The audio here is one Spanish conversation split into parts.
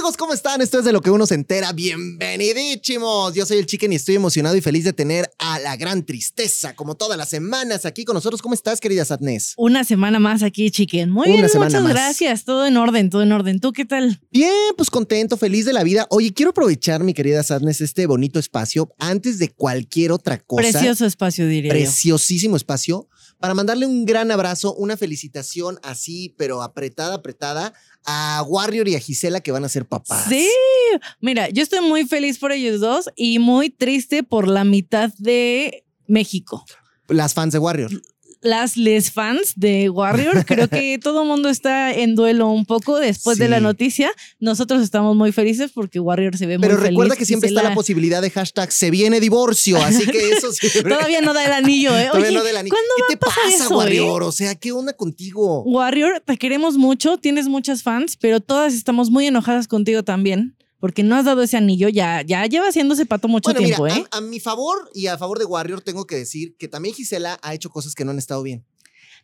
amigos? ¿Cómo están? Esto es de lo que uno se entera. Bienvenidísimos. Yo soy el Chicken y estoy emocionado y feliz de tener a la gran tristeza, como todas las semanas, aquí con nosotros. ¿Cómo estás, querida Sadness? Una semana más aquí, Chicken. Muy Una bien, semana muchas más. gracias. Todo en orden, todo en orden. ¿Tú qué tal? Bien, pues contento, feliz de la vida. Oye, quiero aprovechar, mi querida Sadness, este bonito espacio antes de cualquier otra cosa. Precioso espacio, diría yo. Preciosísimo espacio para mandarle un gran abrazo, una felicitación así, pero apretada, apretada a Warrior y a Gisela que van a ser papás. Sí, mira, yo estoy muy feliz por ellos dos y muy triste por la mitad de México. Las fans de Warrior. Las les fans de Warrior, creo que todo el mundo está en duelo un poco después de la noticia. Nosotros estamos muy felices porque Warrior se ve muy Pero feliz. recuerda que siempre está la posibilidad de hashtag se viene divorcio, así que eso siempre. Todavía no da el anillo, ¿eh? Todavía Oye, no del anillo. ¿cuándo ¿Qué va te a pasar pasa, eso, eh? Warrior? O sea, ¿qué onda contigo? Warrior, te queremos mucho, tienes muchas fans, pero todas estamos muy enojadas contigo también, porque no has dado ese anillo, ya, ya lleva siendo ese pato mucho Bueno, tiempo, mira, ¿eh? a, a mi favor y a favor de Warrior tengo que decir que también Gisela ha hecho cosas que no han estado bien.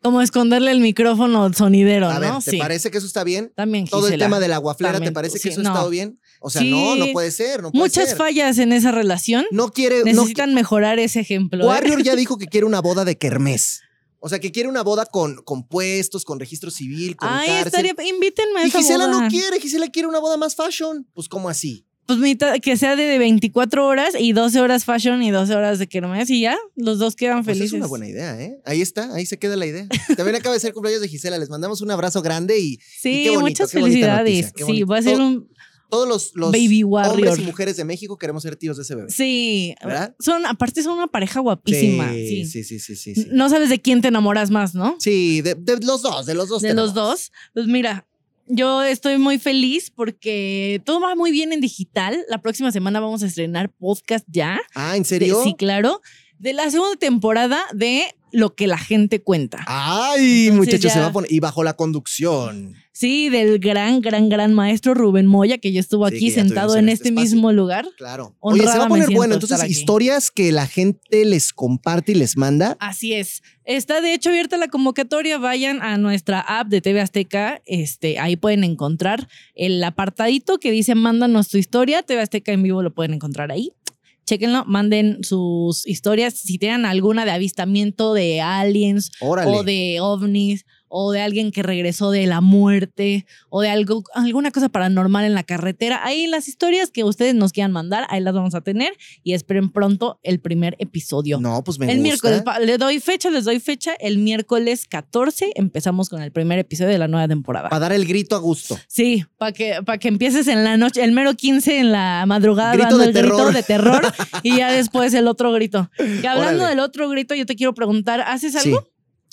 Como esconderle el micrófono sonidero, A ver, ¿no? ¿te sí. parece que eso está bien? También Todo el Gisela. tema de la guaflera, ¿te parece que sí, eso ha no. estado bien? O sea, Sí. no, no puede ser, no puede Muchas ser. fallas en esa relación. No quiere, no Necesitan mejorar ese ejemplo. ¿eh? Warrior ya dijo que quiere una boda de kermés. O sea, que quiere una boda con, con puestos, con registro civil, con Ay, cárcel. estaría, invítenme a Y esa Gisela boda. no quiere, Gisela quiere una boda más fashion. Pues, ¿cómo así? Pues mitad- que sea de 24 horas y 12 horas fashion y 12 horas de kermés y ya, los dos quedan Pues felices. es una buena idea, ¿eh? Ahí está, ahí se queda la idea. También acaba de ser cumpleaños de Gisela. Les mandamos un abrazo grande y, y Sí, qué bonito, muchas qué bonita felicidades. qué sí, bonito. va a ser Todo- un Todos los, los Baby hombres y mujeres de México queremos ser tíos de ese bebé. Sí, ¿Verdad? son aparte son una pareja guapísima. Sí, sí, sí, sí, sí. sí. No sabes de quién te enamoras más, ¿no? Sí, de, de los dos, de los dos. de los dos. Pues mira, yo estoy muy feliz porque todo va muy bien en digital. La próxima semana vamos a estrenar podcast ya. Ah, ¿en De- serio? sí, claro. De la segunda temporada de Lo que la gente cuenta. Ay, Entonces muchachos, se va a poner. Y bajo la conducción. Sí, del gran, gran, gran maestro Rubén Moya, que ya estuvo aquí ya sentado en este este mismo lugar. Claro. Honrada Oye, se va a poner bueno. Entonces, historias que la gente les comparte y les manda. Así es. Está de hecho abierta la convocatoria. Vayan a nuestra app de TV Azteca. Este, ahí pueden encontrar el apartadito que dice mándanos tu historia. TV Azteca en vivo lo pueden encontrar ahí. Chéquenlo, manden sus historias. Si tienen alguna de avistamiento de aliens Órale. o de ovnis o de alguien que regresó de la muerte o de algo, alguna cosa paranormal en la carretera. Ahí las historias que ustedes nos quieran mandar, ahí las vamos a tener y esperen pronto el primer episodio. No, pues me El gusta. miércoles, le doy fecha, les doy fecha. El miércoles 14 empezamos con el primer episodio de la nueva temporada. Para dar el grito a gusto. Sí, para que, para que empieces en la noche, el mero 15 en la madrugada Grito dando de el grito terror. de terror y ya después el otro grito. Hablando Órale. del otro grito, yo te quiero preguntar, ¿haces Sí.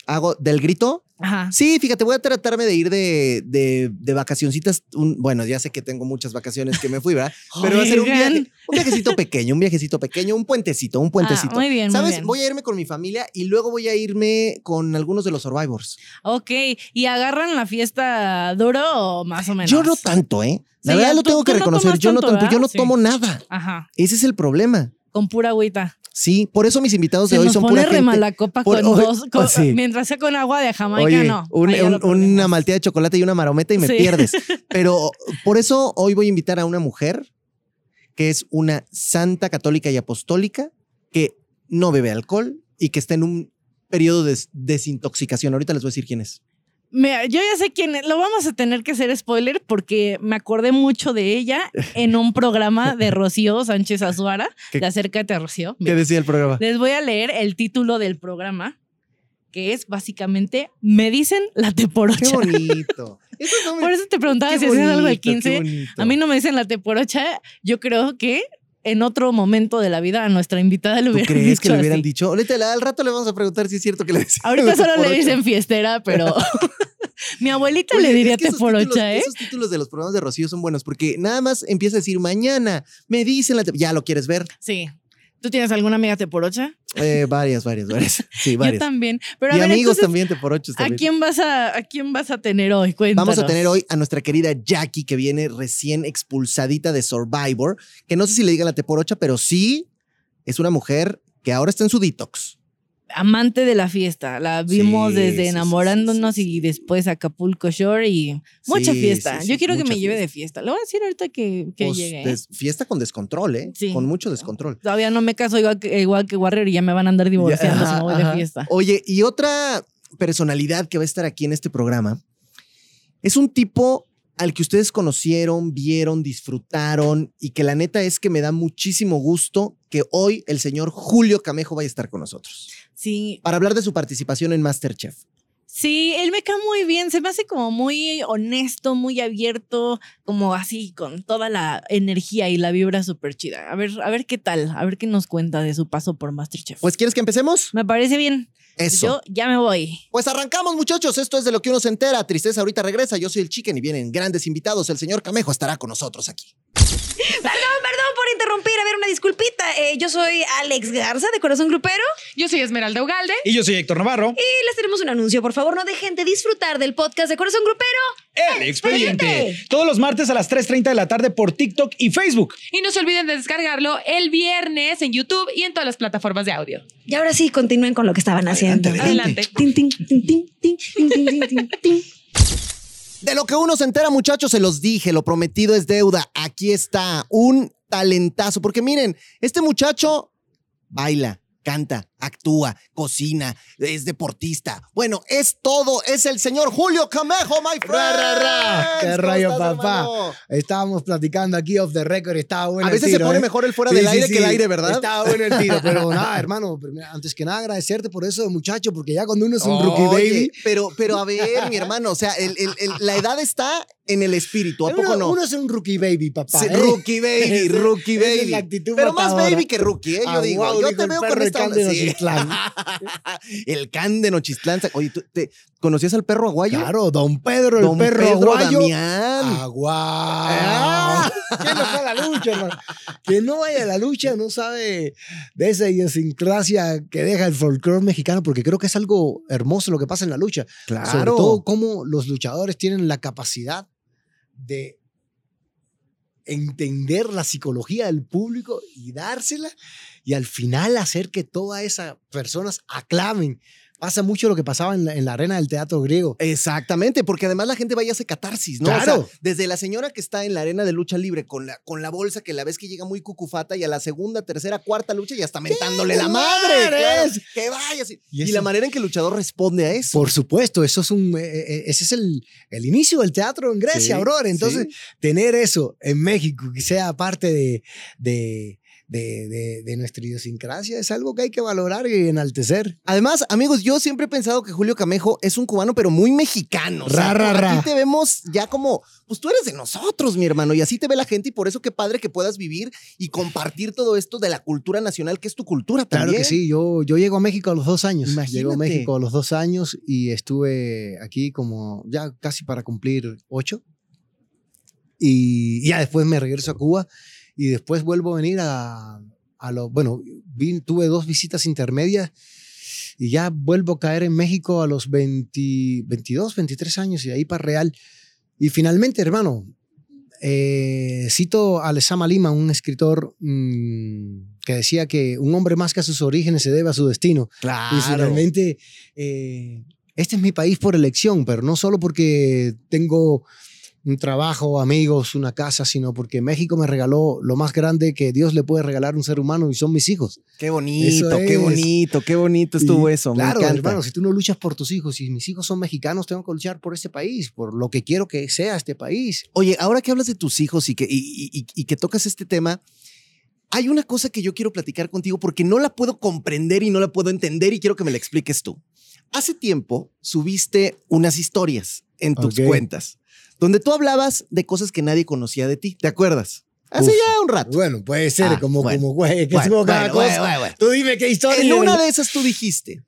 ¿Hago del grito? Ajá. Sí, fíjate, voy a tratarme de ir de, de, de vacacioncitas. un- bueno, ya sé que tengo muchas vacaciones que me fui, ¿verdad? Pero va a ser un, Oigan. viaje, un viajecito pequeño, un viajecito pequeño, un puentecito, un puentecito. Ah, muy bien, muy ¿Sabes? bien. Voy a irme con mi familia y luego voy a irme con algunos de los Survivors. Ok, ¿y agarran la fiesta duro o más o menos? Yo no tanto, ¿eh? La Sí, verdad lo tengo que no reconocer. yo no tanto, yo no tomo nada. Ajá, Ese es el problema. con pura agüita. Sí, por eso mis invitados Se de hoy nos son pone pura re gente. mal la copa por- con oh, dos, con- sí. mientras sea con agua de Jamaica, Oye, no. un- Ahí ya un- lo perdimos. una malteada de chocolate y una marometa y me Sí. pierdes. Pero por eso hoy voy a invitar a una mujer que es una santa católica y apostólica que no bebe alcohol y que está en un periodo de des- desintoxicación. Ahorita les voy a decir quién es. Yo ya sé quién es. Lo vamos a tener que hacer spoiler porque me acordé mucho de ella en un programa de Rocío Sánchez Azuara, ¿Qué- de Acércate a Rocío. ¿Qué decía el programa? Les voy a leer el título del programa, que es básicamente Me dicen la Qué teporocha. bonito. Esos nombres- Por eso te preguntaba qué si hacías algo bonito, qué 15. bonito. A mí no me dicen la teporocha. Yo creo que en otro momento de la vida a nuestra invitada le ¿Tú hubieran crees dicho que le hubieran así. dicho? Ahorita al rato le vamos a preguntar si es cierto que le decían. Ahorita solo le dicen fiestera, pero mi abuelita Oye, le diría esos teporocha, títulos, ¿eh? Esos títulos de los programas de Rocío son buenos porque nada más empieza a decir mañana, me dicen la... te- Ya lo quieres ver. Sí. ¿Tú tienes alguna amiga teporocha? Eh, varias, varias, varias. Sí, varias. Yo también. Pero a y ver, amigos entonces, también te por ocho. ¿a quién, vas a, ¿a quién vas a tener hoy? Cuéntanos. Vamos a tener hoy a nuestra querida Jackie, que viene recién expulsadita de Survivor, que no sé si le digan la Teporocha, pero sí es una mujer que ahora está en su detox. Amante de la fiesta. La vimos Sí, desde sí, enamorándonos sí, y después Acapulco Shore y mucha fiesta. Yo quiero que me lleve de fiesta. Le voy a decir ahorita que, que Pues, llegue. ¿eh? des- fiesta con descontrol, ¿eh? Sí. Con mucho descontrol. Todavía no me caso igual que, igual que Warrior y ya me van a andar divorciando si Ajá, me voy de fiesta. Oye, y otra personalidad que va a estar aquí en este programa es un tipo al que ustedes conocieron, vieron, disfrutaron y que la neta es que me da muchísimo gusto que hoy el señor Julio Camejo vaya a estar con nosotros Sí, para hablar de su participación en Masterchef. Sí, él me cae muy bien, se me hace como muy honesto, muy abierto, como así, con toda la energía y la vibra súper chida. A ver, a ver qué tal, a ver qué nos cuenta de su paso por Masterchef. Pues, ¿quieres que empecemos? me parece bien. Eso. Yo ya me voy. Pues arrancamos, muchachos. Esto es de lo que uno se entera. Tristeza ahorita regresa. Yo soy el Chicken y vienen grandes invitados. El señor Camejo estará con nosotros aquí. Perdón, perdón por interrumpir. A ver, una disculpita. Eh, yo soy Alex Garza, de Corazón Grupero. Yo soy Esmeralda Ugalde. Y yo soy Héctor Navarro. Y les tenemos un anuncio. Por favor, no dejen de disfrutar del podcast de Corazón Grupero. El expediente. expediente. Todos los martes a las 3.30 de la tarde por TikTok y Facebook. Y no se olviden de descargarlo el viernes en YouTube y en todas las plataformas de audio. Y ahora sí, continúen con lo que estaban haciendo. adelante. Tin, tin, tin, tin, tin, tin, tin, tin, tin, tin. De lo que uno se entera, muchachos, se los dije, lo prometido es deuda. Aquí está, un talentazo. Porque miren, este muchacho baila, canta, actúa, cocina, es deportista. Bueno, es todo. Es el señor Julio Camejo, my friend. Ra, ra, ra. ¿Qué ¿Cómo rollo, estás, papá? hermano? Estábamos platicando aquí off the record, estaba bueno A el veces se pone ¿eh? mejor el fuera Sí, del sí, aire sí. que el aire, ¿verdad? Estaba bueno el tiro, pero nada, hermano, antes que nada agradecerte por eso, muchacho, porque ya cuando uno es un rookie Oye, baby, Pero, pero a ver, mi hermano, o sea, el- el- el- la edad está en el espíritu, ¿a uno, poco no? uno es un rookie baby, papá. ¿eh? rookie baby, rookie es baby. la actitud Pero más baby que rookie, ¿eh? Yo Ah, digo, yo te veo con esta sí. El can de Nochistlán. Oye, ¿tú te conocías al perro aguayo? Claro, don Pedro, el Don perro Pedro aguayo. Damián. Aguau. Ah. Que no fue a la lucha, hermano. Que no vaya a la lucha no sabe de esa idiosincrasia que deja el folclore mexicano, porque creo que es algo hermoso lo que pasa en la lucha. Claro. Sobre todo cómo los luchadores tienen la capacidad de entender la psicología del público y dársela y al final hacer que todas esas personas aclamen. Pasa mucho lo que pasaba en la, en la arena del teatro griego. Exactamente, porque además la gente vaya a hacer catarsis, ¿no? O Claro. sea, desde la señora que está en la arena de lucha libre con la, con la bolsa que la ves que llega muy cucufata y a la segunda, tercera, cuarta lucha ya está mentándole la madre. claro, que vaya así. Y Y, la manera en que el luchador responde a eso. Por supuesto, eso es un, eh, eh, ese es el, el inicio del teatro en Grecia, Sí, brother. Entonces, sí. tener eso en México, que sea parte de, de, de, de- de nuestra idiosincrasia, es algo que hay que valorar y enaltecer. Además, amigos, yo siempre he pensado que Julio Camejo es un cubano, pero muy mexicano. O sea, Ra, ra, aquí ra. te vemos ya como, pues tú eres de nosotros, mi hermano, y así te ve la gente, y por eso qué padre que puedas vivir y compartir todo esto de la cultura nacional, que es tu cultura Claro también. que sí, yo, yo llego a México a los dos años. Llego a Imagínate. México a los dos años y estuve aquí como ya casi para cumplir ocho. Y ya después me regreso a Cuba y después vuelvo a venir a, a lo, bueno, vi- tuve dos visitas intermedias y ya vuelvo a caer en México a los 20 22, 23 años y de ahí para Real. Y finalmente, hermano, eh, cito a Lezama Lima, un escritor mm, que decía que un hombre más que a sus orígenes se debe a su destino. Claro. Y finalmente, eh, este es mi país por elección, pero no solo porque tengo un trabajo, amigos, una casa, sino porque México me regaló lo más grande que Dios le puede regalar a un ser humano y son mis hijos. Qué bonito, qué bonito, qué bonito estuvo Y, eso. Claro, me hermano, si tú no luchas por tus hijos y mis hijos son mexicanos, tengo que luchar por este país, por lo que quiero que sea este país. Oye, ahora que hablas de tus hijos y que, y, y- y que tocas este tema, hay una cosa que yo quiero platicar contigo porque no la puedo comprender y no la puedo entender y quiero que me la expliques tú. Hace tiempo subiste unas historias en tus cuentas donde tú hablabas de cosas que nadie conocía de ti. ¿Te acuerdas? Hace Uf. ya un rato. Bueno, puede ser Ah, como, bueno. como, güey, que Bueno, cada bueno, cosa. Tú dime qué historia. En una de esas tú dijiste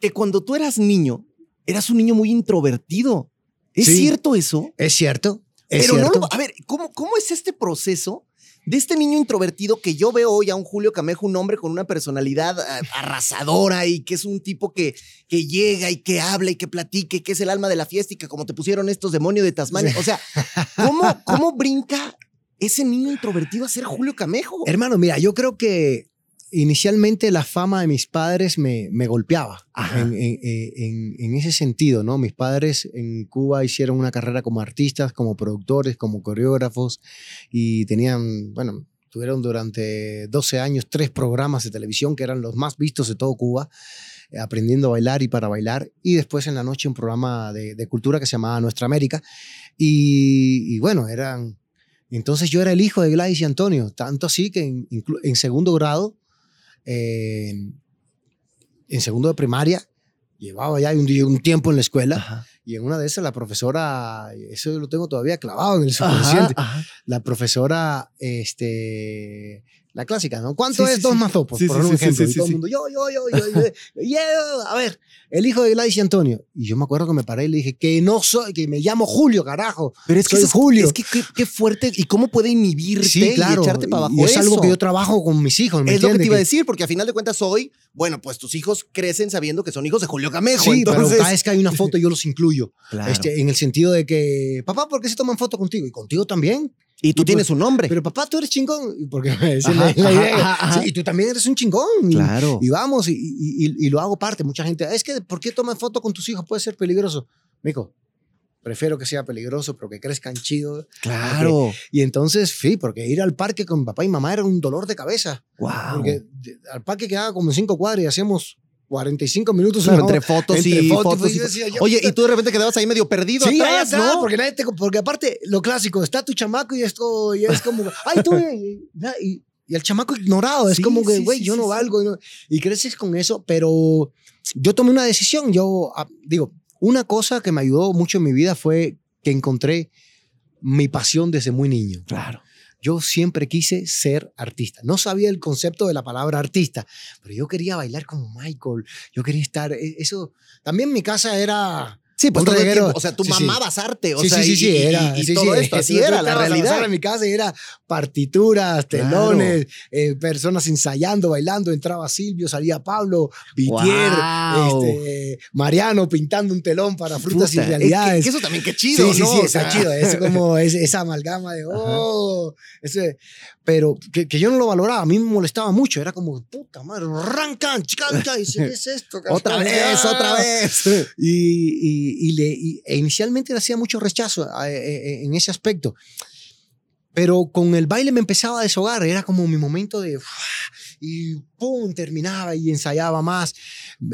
que cuando tú eras niño, eras un niño muy introvertido. ¿Es Sí. cierto eso? Es cierto, es Pero cierto. no lo- a ver, ¿cómo, ¿cómo es este proceso de este niño introvertido que yo veo hoy a un Julio Camejo, un hombre con una personalidad ah, arrasadora y que es un tipo que, que llega y que habla y que platica y que es el alma de la fiesta como te pusieron estos demonios de Tasmania? O sea, ¿cómo, cómo brinca ese niño introvertido a ser Julio Camejo? Hermano, mira, yo creo que inicialmente la fama de mis padres me, me golpeaba en, en- en- en ese sentido, ¿no? Mis padres en Cuba hicieron una carrera como artistas, como productores, como coreógrafos y tenían, bueno, tuvieron durante 12 años tres programas de televisión que eran los más vistos de todo Cuba, eh, aprendiendo a bailar y para bailar, y después en la noche un programa de, de cultura que se llamaba Nuestra América, y, y bueno, eran... Entonces yo era el hijo de Gladys y Antonio, tanto así que en, en segundo grado, eh, en segundo de primaria, llevaba ya un, día- un tiempo en la escuela Ajá. y en una de esas la profesora, eso lo tengo todavía clavado en el Ajá, subconsciente, ajá. la profesora, este, la clásica, ¿no? ¿Cuánto Sí, es sí, dos sí. dos? Por Sí, sí, un ejemplo. y todo el mundo, yo, yo, yo, yo, yo, yo, a ver, el hijo de Gladys y Antonio. Y yo me acuerdo que me paré y le dije, que no soy, que me llamo Julio, carajo. Pero es que, Soy es- Julio. es que qué, fuerte. ¿Y cómo puede inhibirte claro. y echarte para abajo y es algo que yo trabajo con mis hijos. ¿me Es lo que te iba a decir, porque a final de cuentas hoy, bueno, pues tus hijos crecen sabiendo que son hijos de Julio Camejo. Sí, entonces, pero cada vez que hay una foto yo los incluyo. Claro. Este, en el sentido de que, papá, ¿por qué se toman foto contigo? Y contigo también. Y tú y tienes un nombre. Pero papá, tú eres chingón. Porque es Ajá, la- la ajá, idea. ajá, ajá. Sí, y tú también eres un chingón. Claro. Y, vamos, y, y- y- y lo hago parte. Mucha gente, es que, ¿por qué toman foto con tus hijos? Puede ser peligroso. Mico, prefiero que sea peligroso, pero que crezcan chido. claro. Y entonces, sí, porque ir al parque con papá y mamá era un dolor de cabeza. Wow. Porque al parque quedaba como cinco cuadras y hacíamos 45 minutos. Claro, entre fotos Entre y fotos, fotos. y decía, Oye, y tú de repente quedabas ahí medio perdido Sí, atrás, atrás, ¿no? porque, nadie te- porque aparte, lo clásico, está tu chamaco y esto y es como, ay, tú, y, y- y el chamaco ignorado, es Sí, como que, güey, sí, yo no valgo. Y, no- y creces con eso, pero yo tomé una decisión. Yo, ah, digo, una cosa que me ayudó mucho en mi vida fue que encontré mi pasión desde muy niño. Claro. Yo siempre quise ser artista. No sabía el concepto de la palabra artista, pero yo quería bailar como Michael. Yo quería estar, e- eso, también mi casa era... Sí, pues todo el tiempo, O sea, tú Sí, sí. mamabas arte. O sí, sea, sí, sí, y- era. y sí, todo sí, esto. Así era la realidad. de mi casa y era partituras, Claro. telones, eh, personas ensayando, bailando. Entraba Silvio, salía Pablo, Vitier, Guau. este, Mariano pintando un telón para frutas Puta, y es que- realidades. que eso también qué chido, sí, sí, ¿no? sí, O está chido. Es como es- esa amalgama de, oh, ese, pero que, que yo no lo valoraba, a mí me molestaba mucho. Era como, puta madre, arrancan, chicancha, y ¿qué es esto? Otra vez, Ah. otra vez. Y, y- y le, y- e inicialmente le hacía mucho rechazo a- e- e- en ese aspecto. Pero con el baile me empezaba a deshogar, era como mi momento de... Y pum, terminaba y ensayaba más.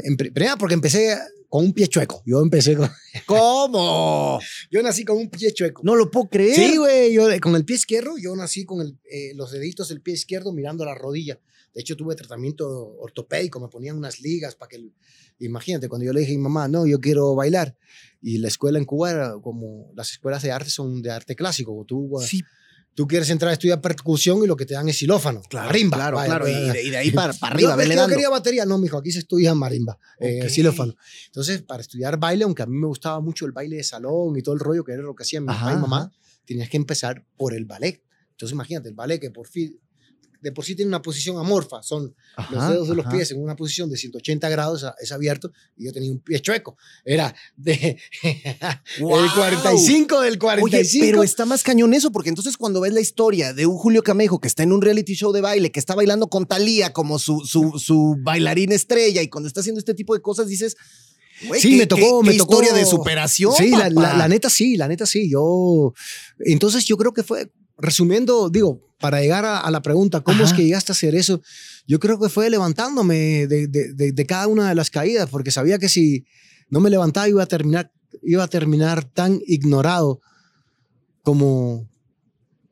En porque empecé con un pie chueco. Yo empecé con... ¿Cómo? Yo nací con un pie chueco. No lo puedo creer. Sí, güey, yo con el pie izquierdo, yo nací con el, eh, los deditos del pie izquierdo mirando la rodilla. De hecho, tuve tratamiento ortopédico, me ponían unas ligas para que... Imagínate, cuando yo le dije a mi mamá, no, yo quiero bailar. Y la escuela en Cuba era como, las escuelas de arte son de arte clásico. Tú, Sí, tú quieres entrar a estudiar percusión y lo que te dan es xilófano, claro. marimba. Claro, vaya, claro. Y vaya. de, y de ahí para, para arriba, yo dando. quería batería, no, mijo, aquí se estudia marimba, eh, Ok. xilófano. Entonces, para estudiar baile, aunque a mí me gustaba mucho el baile de salón y todo el rollo que era lo que hacían mi papá y mamá, tenías que empezar por el ballet. Entonces, imagínate, el ballet que por fin, de por sí tiene una posición amorfa, son los dedos de los ajá. pies en una posición de 180 grados, es abierto, y yo tenía un pie chueco. Era de ¡Guau! el 45 del Oye, 45. pero está más cañón eso, porque entonces cuando ves la historia de un Julio Camejo que está en un reality show de baile, que está bailando con Talía como su, su, su bailarina estrella, y cuando está haciendo este tipo de cosas dices, güey, Sí, me tocó, qué- me qué tocó. historia de superación. Sí, la, la- la neta sí, la neta sí. Yo, entonces yo creo que fue, resumiendo, digo, para llegar a, a la pregunta, ¿cómo es que llegaste a hacer eso? Yo creo que fue levantándome de, de- de- de cada una de las caídas, porque sabía que si no me levantaba iba a terminar, iba a terminar tan ignorado como,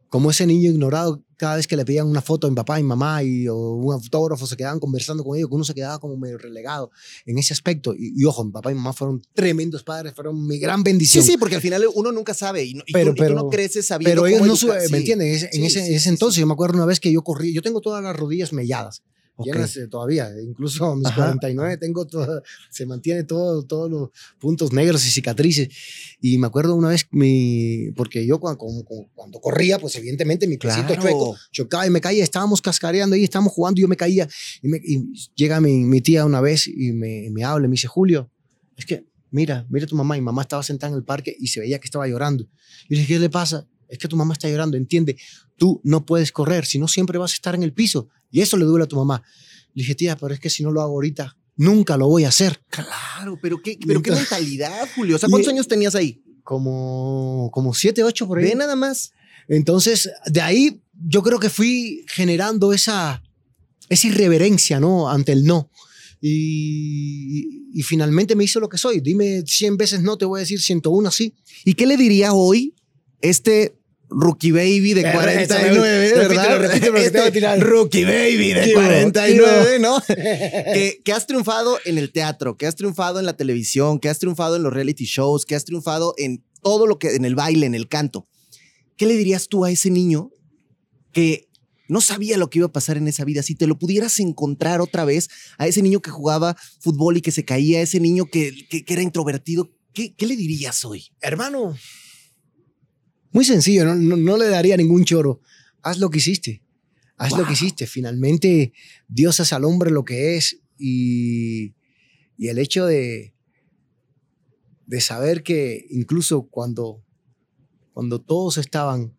como ese niño ignorado cada vez que le pedían una foto a mi papá y mamá y, o un autógrafo, se quedaban conversando con ellos, que uno se quedaba como medio relegado en ese aspecto. Y, y ojo, mi papá y mamá fueron tremendos padres, fueron mi gran Sí, bendición. sí, porque al final uno nunca sabe y, no- y tú- Pero- tú, pero- no creces sabiendo Pero ellos cómo no, educar, ¿me sí. entienden? Ese- en Sí, ese, sí, ese sí, entonces sí. yo me acuerdo una vez que yo corrí, yo tengo todas las rodillas melladas, Ok. llenas eh, todavía, incluso a mis Ajá. 49 tengo todo, se mantiene todo, todos los puntos negros y cicatrices. Y me acuerdo una vez, mi, porque yo cuando, cuando, cuando corría, pues evidentemente mi piecito Claro. chueco chocaba y me caía, estábamos cascareando ahí, estábamos jugando y yo me caía. Y, me- y llega mi, mi tía una vez y me, me habla me dice, Julio, es que mira, mira tu mamá. Y mamá estaba sentada en el parque y se veía que estaba llorando. Y le dije, ¿qué le pasa? Es que tu mamá está llorando, entiende, tú no puedes correr, si no siempre vas a estar en el piso. Y eso le duele a tu mamá. Le dije, tía, pero es que si no lo hago ahorita, nunca lo voy a hacer. Claro, pero qué, pero qué mentalidad, Julio. O sea, ¿cuántos Y- años tenías ahí? Como, como siete, ocho por ahí. Ve nada más. Entonces, de ahí yo creo que fui generando esa, esa irreverencia, ¿no? Ante el no. Y, y finalmente me hizo lo que soy. Dime 100 veces no, te voy a decir 101 sí. ¿Y qué le diría hoy este rookie baby de Eh, 49, repítelo, verdad? repítelo, Este rookie baby de Tío, 49, ¿no? que, que has triunfado en el teatro, que has triunfado en la televisión, que has triunfado en los reality shows, que has triunfado en todo lo que, en el baile, en el canto. ¿Qué le dirías tú a ese niño que no sabía lo que iba a pasar en esa vida? Si te lo pudieras encontrar otra vez, a ese niño que jugaba fútbol y que se caía, a ese niño que, que- que era introvertido, ¿qué, qué le dirías hoy? Hermano, muy sencillo, no, no, no le daría ningún choro. Haz lo que hiciste. Haz lo que hiciste. Finalmente, Dios hace al hombre lo que es y, y el hecho de, de saber que incluso cuando, cuando todos estaban,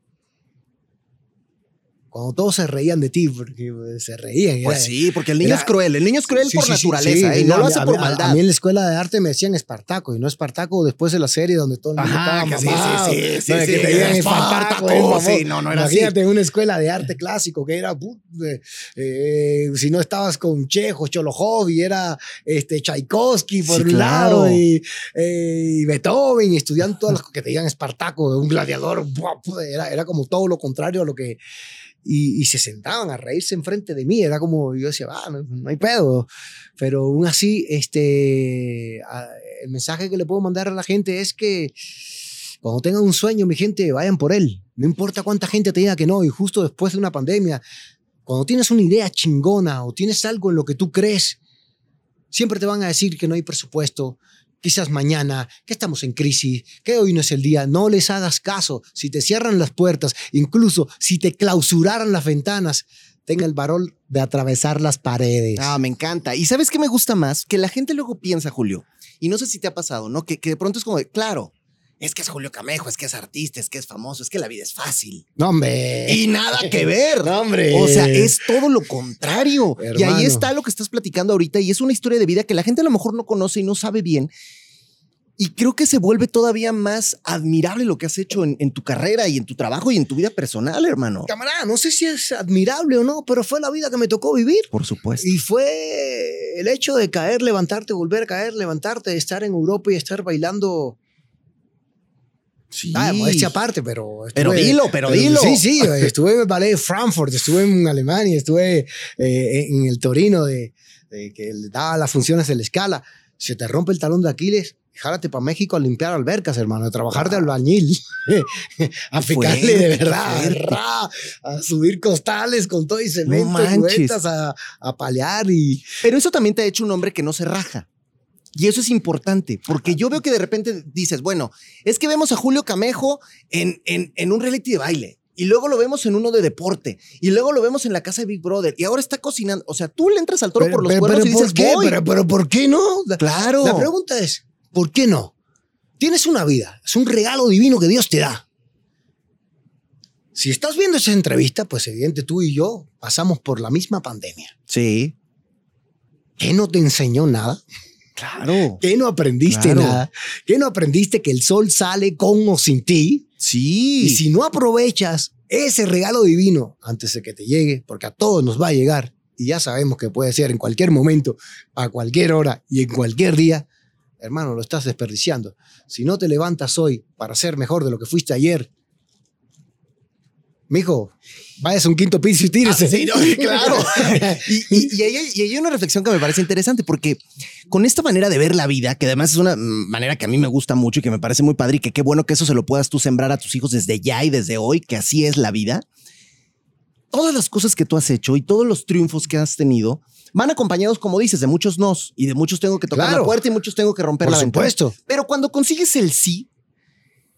cuando todos se reían de ti, porque se reían. Pues era- sí, porque el niño era- es cruel. El niño es cruel Sí, por sí, naturaleza sí. ¿eh? y no lo hace a por a- maldad. A mí en la escuela de arte me decían Espartaco y no Espartaco después de la serie donde todo el mundo Ajá, estaba que sí, mamado. sí, sí, sí, No, que sí, te digan Espartaco, sí, no, no era así. Imagínate en una escuela de arte clásico que era, eh, eh, si no estabas con Chejo, Cholohov y era este, Tchaikovsky por un claro. lado y, eh, y Beethoven y estudiando todas las que te digan Espartaco, un gladiador, era, era como todo lo contrario a lo que... Y, se sentaban a reírse enfrente de mí, era como, yo decía, ah, no, hay pedo, pero aún así, este, el mensaje que le puedo mandar a la gente es que cuando tengan un sueño, mi gente, vayan por él. No importa cuánta gente te diga que no. Y justo después de una pandemia, cuando tienes una idea chingona o tienes algo en lo que tú crees, siempre te van a decir que no hay presupuesto, quizás mañana, que estamos en crisis, que hoy no es el día. No les hagas caso. Si te cierran las puertas, incluso si te clausuraran las ventanas, tenga el varón de atravesar las paredes. Ah, me encanta. ¿Y sabes qué me gusta más? Que la gente luego piensa, Julio, y no sé si te ha pasado, ¿no? Que, de pronto es como, claro, es que es Julio Camejo, es que es artista, es que es famoso, es que la vida es fácil. No, hombre. Y nada que ver. No, hombre. O sea, es todo lo contrario. Y Hermano. ahí está lo que estás platicando ahorita y es una historia de vida que la gente a lo mejor no conoce y no sabe bien. Y creo que se vuelve todavía más admirable lo que has hecho en, en tu carrera y en tu trabajo y en tu vida personal, hermano. Camarada, no sé si es admirable o no, pero fue la vida que me tocó vivir. Por supuesto. Y fue el hecho de caer, levantarte, volver a caer, levantarte, de estar en Europa y estar bailando. Sí. Ah, modestia aparte, pero. Pero estuve- dilo, pero dilo. Sí, sí, estuve en el ballet de Frankfurt, estuve en Alemania, estuve eh, en el Torino de, de que daba las funciones de la escala. Se te rompe el talón de Aquiles, jálate para México a limpiar albercas, hermano, a trabajar de albañil, a picarle fuerte, de verdad, ra, a subir costales con todo y cemento, manches. vueltas a, a palear y. Pero eso también te ha hecho un hombre que no se raja. Y eso es importante, porque yo veo que de repente dices, bueno, es que vemos a Julio Camejo en, en, en un reality de baile, y luego lo vemos en uno de deporte, y luego lo vemos en la casa de Big Brother, y ahora está cocinando. O sea, tú le entras al toro por los cuernos y ¿por dices, qué? voy. Pero, pero ¿por qué no? La- claro. La pregunta es, ¿por qué no? Tienes una vida, es un regalo divino que Dios te da. Si estás viendo esa entrevista, pues evidente tú y yo pasamos por la misma pandemia. Sí, ¿Qué no te enseñó nada? Claro. ¿Qué no aprendiste Claro. nada? ¿Qué no aprendiste que el sol sale con o sin ti? Sí. Y si no aprovechas ese regalo divino antes de que te llegue, porque a todos nos va a llegar, y ya sabemos que puede ser en cualquier momento, a cualquier hora y en cualquier día, hermano, lo estás desperdiciando. Si no te levantas hoy para ser mejor de lo que fuiste ayer, mijo, vayas a un quinto piso y tírese. Ah, sí, no, claro. Y, y- hay, y ahí hay una reflexión que me parece interesante porque con esta manera de ver la vida, que además es una manera que a mí me gusta mucho y que me parece muy padre y que qué bueno que eso se lo puedas tú sembrar a tus hijos desde ya y desde hoy, que así es la vida. Todas las cosas que tú has hecho y todos los triunfos que has tenido van acompañados, como dices, de muchos nos y de muchos tengo que tocar Claro. la puerta y muchos tengo que romper Por la ventana. supuesto. Pero cuando consigues el sí,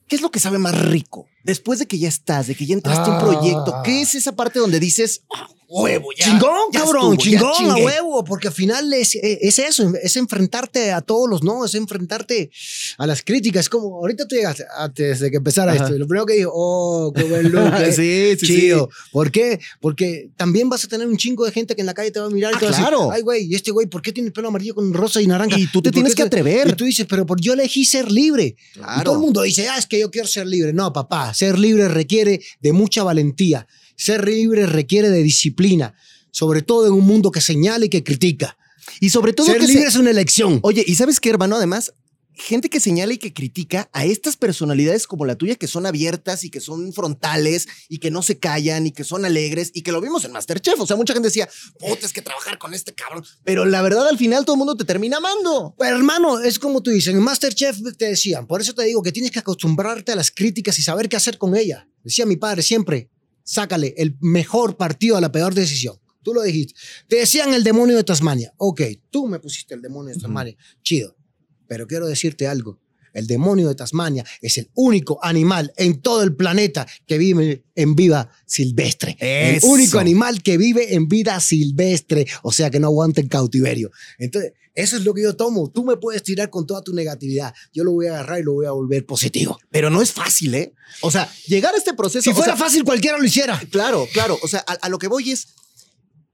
¿qué es lo que sabe más rico? Después de que ya estás, de que ya entraste a un Ah. proyecto, ¿qué es esa parte donde dices, "Ah, huevo, ya? chingón, ya cabrón, estuvo, chingón, a chingué"? huevo, porque al final es, es eso, es enfrentarte a todos los no, es enfrentarte a las críticas. Como ahorita tú llegaste, antes de que empezara Ajá. esto, y lo primero que dijo, oh, qué buen look, eh, sí, sí, chido. ¿Por qué? Porque también vas a tener un chingo de gente que en la calle te va a mirar y Ah, te va a decir, ay, güey, ¿y este güey por qué tiene el pelo amarillo con rosa y naranja? Y tú te tienes que atrever. Y tú dices, pero por, yo elegí ser libre. Claro. Y todo el mundo dice, ah, es que yo quiero ser libre. No, papá, ser libre requiere de mucha valentía. Ser libre requiere de disciplina, sobre todo en un mundo que señala y que critica. Y sobre todo ser que se- libre es una elección. Oye, ¿y sabes qué, hermano? Además, gente que señala y que critica a estas personalidades como la tuya que son abiertas y que son frontales y que no se callan y que son alegres y que lo vimos en Masterchef. O sea, mucha gente decía, puta, es que trabajar con este cabrón. Pero la verdad, al final todo el mundo te termina amando. Pero, hermano, es como tú dices, en Masterchef te decían, por eso te digo que tienes que acostumbrarte a las críticas y saber qué hacer con ellas. Decía mi padre siempre, sácale el mejor partido a la peor decisión. Tú lo dijiste. Te decían el demonio de Tasmania. Ok, tú me pusiste el demonio de Tasmania. Chido. Pero quiero decirte algo. El demonio de Tasmania es el único animal en todo el planeta que vive en vida silvestre. Eso. El único animal que vive en vida silvestre. O sea, que no aguanta en cautiverio. Entonces, eso es lo que yo tomo. Tú me puedes tirar con toda tu negatividad. Yo lo voy a agarrar y lo voy a volver positivo. Pero no es fácil, ¿eh? O sea, llegar a este proceso. Si o fuera sea, fácil, cualquiera lo hiciera. Claro, claro. O sea, a, a lo que voy es,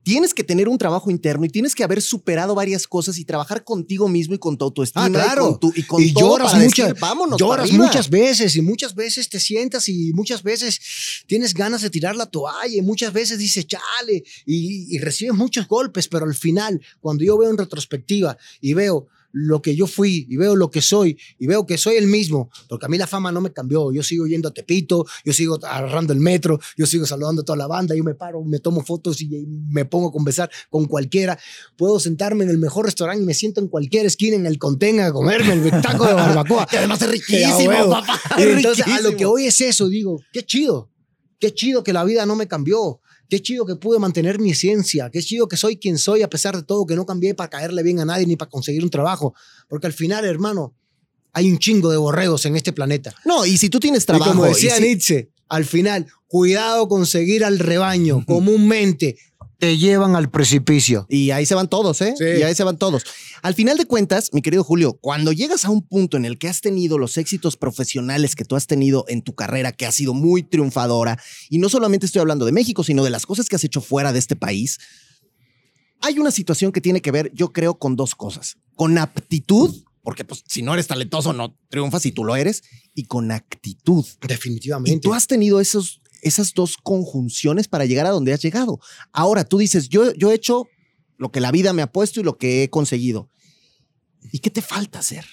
tienes que tener un trabajo interno y tienes que haber superado varias cosas y trabajar contigo mismo y con tu autoestima. Ah, claro. Y con, tu, y con y todo lloras para muchas, decir, vámonos lloras para arriba". muchas veces y muchas veces te sientas y muchas veces tienes ganas de tirar la toalla y muchas veces dices chale y, y recibes muchos golpes, pero al final cuando yo veo en retrospectiva y veo lo que yo fui y veo lo que soy y veo que soy el mismo, porque a mí la fama no me cambió, yo sigo yendo a Tepito, yo sigo agarrando el metro, yo sigo saludando a toda la banda, yo me paro, me tomo fotos y me pongo a conversar con cualquiera, puedo sentarme en el mejor restaurante y me siento en cualquier esquina en el contenga a comerme el taco de barbacoa. Que además es riquísimo, papá. Es entonces a lo riquísimo. que hoy es eso, digo, qué chido, qué chido que la vida no me cambió, qué chido que pude mantener mi esencia, qué chido que soy quien soy a pesar de todo, que no cambié para caerle bien a nadie ni para conseguir un trabajo, porque al final, hermano, hay un chingo de borregos en este planeta. No, y si tú tienes trabajo. y como y decía si- Nietzsche, al final, cuidado con seguir al rebaño, comúnmente te llevan al precipicio. Y ahí se van todos, ¿eh? Sí. Y ahí se van todos. Al final de cuentas, mi querido Julio, cuando llegas a un punto en el que has tenido los éxitos profesionales que tú has tenido en tu carrera, que ha sido muy triunfadora, y no solamente estoy hablando de México, sino de las cosas que has hecho fuera de este país, hay una situación que tiene que ver, yo creo, con dos cosas. Con aptitud, porque pues si no eres talentoso no triunfas y tú lo eres, y con actitud. Y Definitivamente. tú has tenido esos, esas dos conjunciones para llegar a donde has llegado. Ahora tú dices, yo, yo he hecho lo que la vida me ha puesto y lo que he conseguido. ¿Y qué te falta hacer?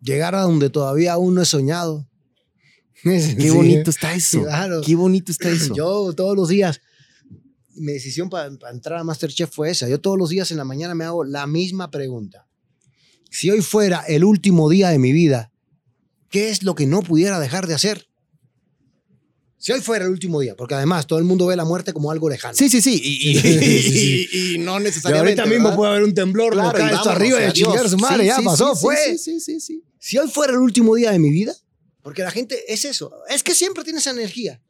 Llegar a donde todavía aún no he soñado. Qué bonito está eso. Claro. Qué bonito está eso. Yo todos los días, mi decisión para, para entrar a Masterchef fue esa. Yo todos los días en la mañana me hago la misma pregunta. Si hoy fuera el último día de mi vida, ¿qué es lo que no pudiera dejar de hacer? Si hoy fuera el último día, porque además todo el mundo ve la muerte como algo lejano. Sí, sí, sí. Y, y- Sí, sí, y- y no Y necesariamente. ahorita mismo ¿verdad? puede haber un temblor, Claro, nos cae y esto vámonos, arriba y a adiós. chingar su madre, Sí, ya sí, pasó, sí, fue. Sí, sí, sí, sí. Si hoy fuera el último día de mi vida, porque la gente es eso, es que siempre tienes energía.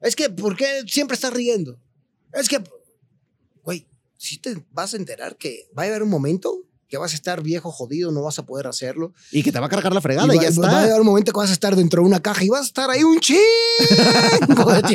Es que, ¿por qué siempre estás riendo? Es que, güey, si te vas a enterar que va a haber un momento que vas a estar viejo, jodido, no vas a poder hacerlo. Y que te va a cargar la Y fregada va, y ya va a está. haber un momento que vas a estar dentro de una caja y vas a estar ahí un chingo de.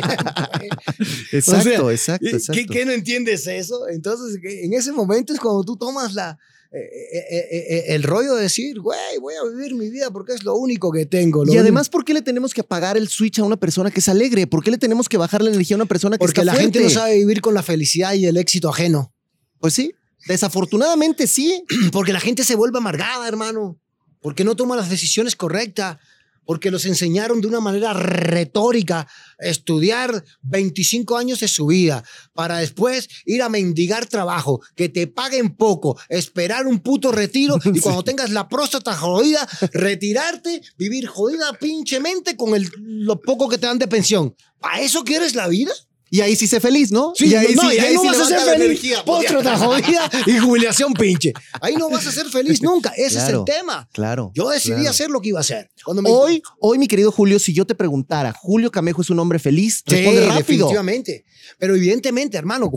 Exacto, O sea, exacto, ¿Qué, exacto. qué no entiendes eso? Entonces, en ese momento es cuando tú tomas la, eh, eh, eh, el rollo de decir, güey, voy a vivir mi vida porque es lo único que tengo. Y además, ¿por qué le tenemos que apagar el switch a una persona que es alegre? ¿Por qué le tenemos que bajar la energía a una persona que porque está la gente no sabe vivir con la felicidad y el éxito ajeno. Pues sí, desafortunadamente sí. Porque la gente se vuelve amargada, hermano. Porque no toma las decisiones correctas. Porque los enseñaron de una manera retórica a estudiar 25 años de su vida para después ir a mendigar trabajo, que te paguen poco, esperar un puto retiro y Sí. cuando tengas la próstata jodida, retirarte, vivir jodida pinchemente con el, lo poco que te dan de pensión. ¿Para eso quieres la vida? Y ahí sí sé feliz, ¿no? Sí, y ahí no, sí, y ahí no vas a ser feliz. energía. Postre otra jodida y jubilación pinche. Ahí no vas a ser feliz nunca. Ese Claro. es el tema. Claro. Yo decidí claro. hacer lo que iba a hacer. Me Hoy, hoy, mi querido Julio, si yo te preguntara, ¿Julio Camejo es un hombre feliz? Sí, Responde rápido. definitivamente. Pero evidentemente, hermano,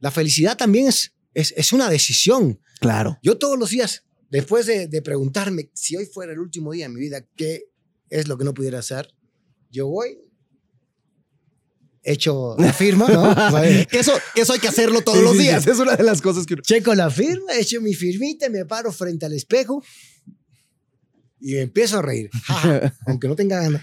la felicidad también es, es, es una decisión. Claro. Yo todos los días, después de, de preguntarme si hoy fuera el último día de mi vida, ¿qué es lo que no pudiera hacer? Yo voy, echo la firma, ¿no? Vale. Eso, eso hay que hacerlo todos Sí, los días. sí. Es una de las cosas que uno- Checo la firma, echo mi firmita, me paro frente al espejo y empiezo a reír. Aunque no tenga ganas.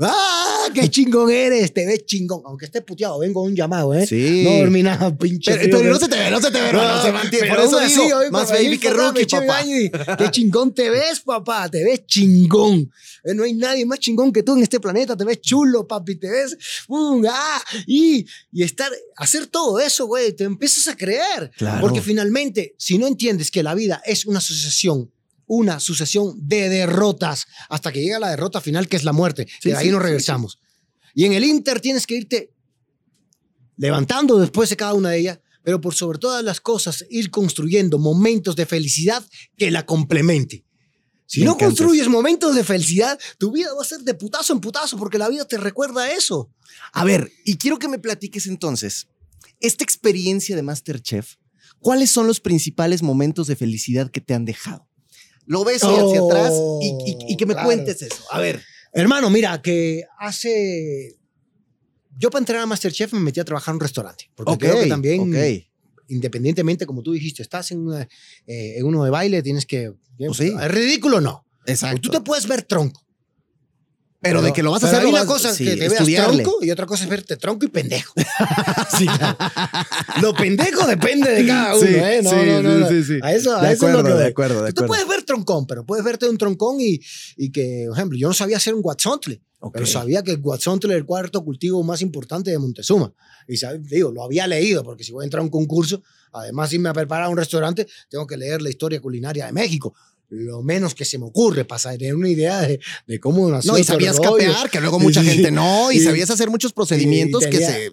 ¡Ah! ¡Qué chingón eres! Te ves chingón. Aunque esté puteado, vengo a un llamado, ¿eh? Sí. No dormí nada, pinche. Pero, no ¿eh? se te ve, no se te ve, no, no se mantiene. Por eso digo, hoy más baby que rookie, papá. baño y, Qué chingón te ves, papá. Te ves chingón. Eh, No hay nadie más chingón que tú en este planeta. Te ves chulo, papi. Te ves. ¡um! ¡ah! Y, y estar, hacer todo eso, güey. Te empiezas a creer. Claro. Porque finalmente, si no entiendes que la vida es una sucesión, una sucesión de derrotas, hasta que llega la derrota final, que es la muerte, Sí, y de ahí sí, nos sí, regresamos. Y en el Inter tienes que irte levantando después de cada una de ellas, pero por sobre todas las cosas, ir construyendo momentos de felicidad que la complemente. Si Me no encanta construyes momentos de felicidad, tu vida va a ser de putazo en putazo, porque la vida te recuerda eso. A ver, y quiero que me platiques entonces, esta experiencia de Masterchef, ¿cuáles son los principales momentos de felicidad que te han dejado? Lo ves hacia Oh, atrás y, y- y que me claro. cuentes eso. A ver. Hermano, mira, que hace... Yo para entrar a Masterchef me metí a trabajar en un restaurante, porque creo que también, ok. independientemente, como tú dijiste, estás en, una- eh, en uno de baile, tienes que... Pues sí. ¿Es ridículo no? Exacto. Tú te puedes ver tronco. Pero, de que lo vas a hacer, Hay una vas- cosa sí, que te veas tronco y otra cosa es verte tronco y pendejo. Sí. Lo pendejo depende de cada uno, Sí, ¿eh? No, sí, no, no, no. A eso, a De eso es lo acuerdo, que de acuerdo, de Tú acuerdo. puedes ver troncón, pero puedes verte un troncón y, y que, por ejemplo, yo no sabía hacer un guatzontle, Ok. pero sabía que el guatzontle era el cuarto cultivo más importante de Montezuma. Y digo, lo había leído, porque si voy a entrar a un concurso, además de irme a preparar a un restaurante, tengo que leer la historia culinaria de México. Lo menos que se me ocurre para tener una idea de, de cómo nació No, y sabías capear, que luego mucha Sí. gente no, y Y- sabías hacer muchos procedimientos que se.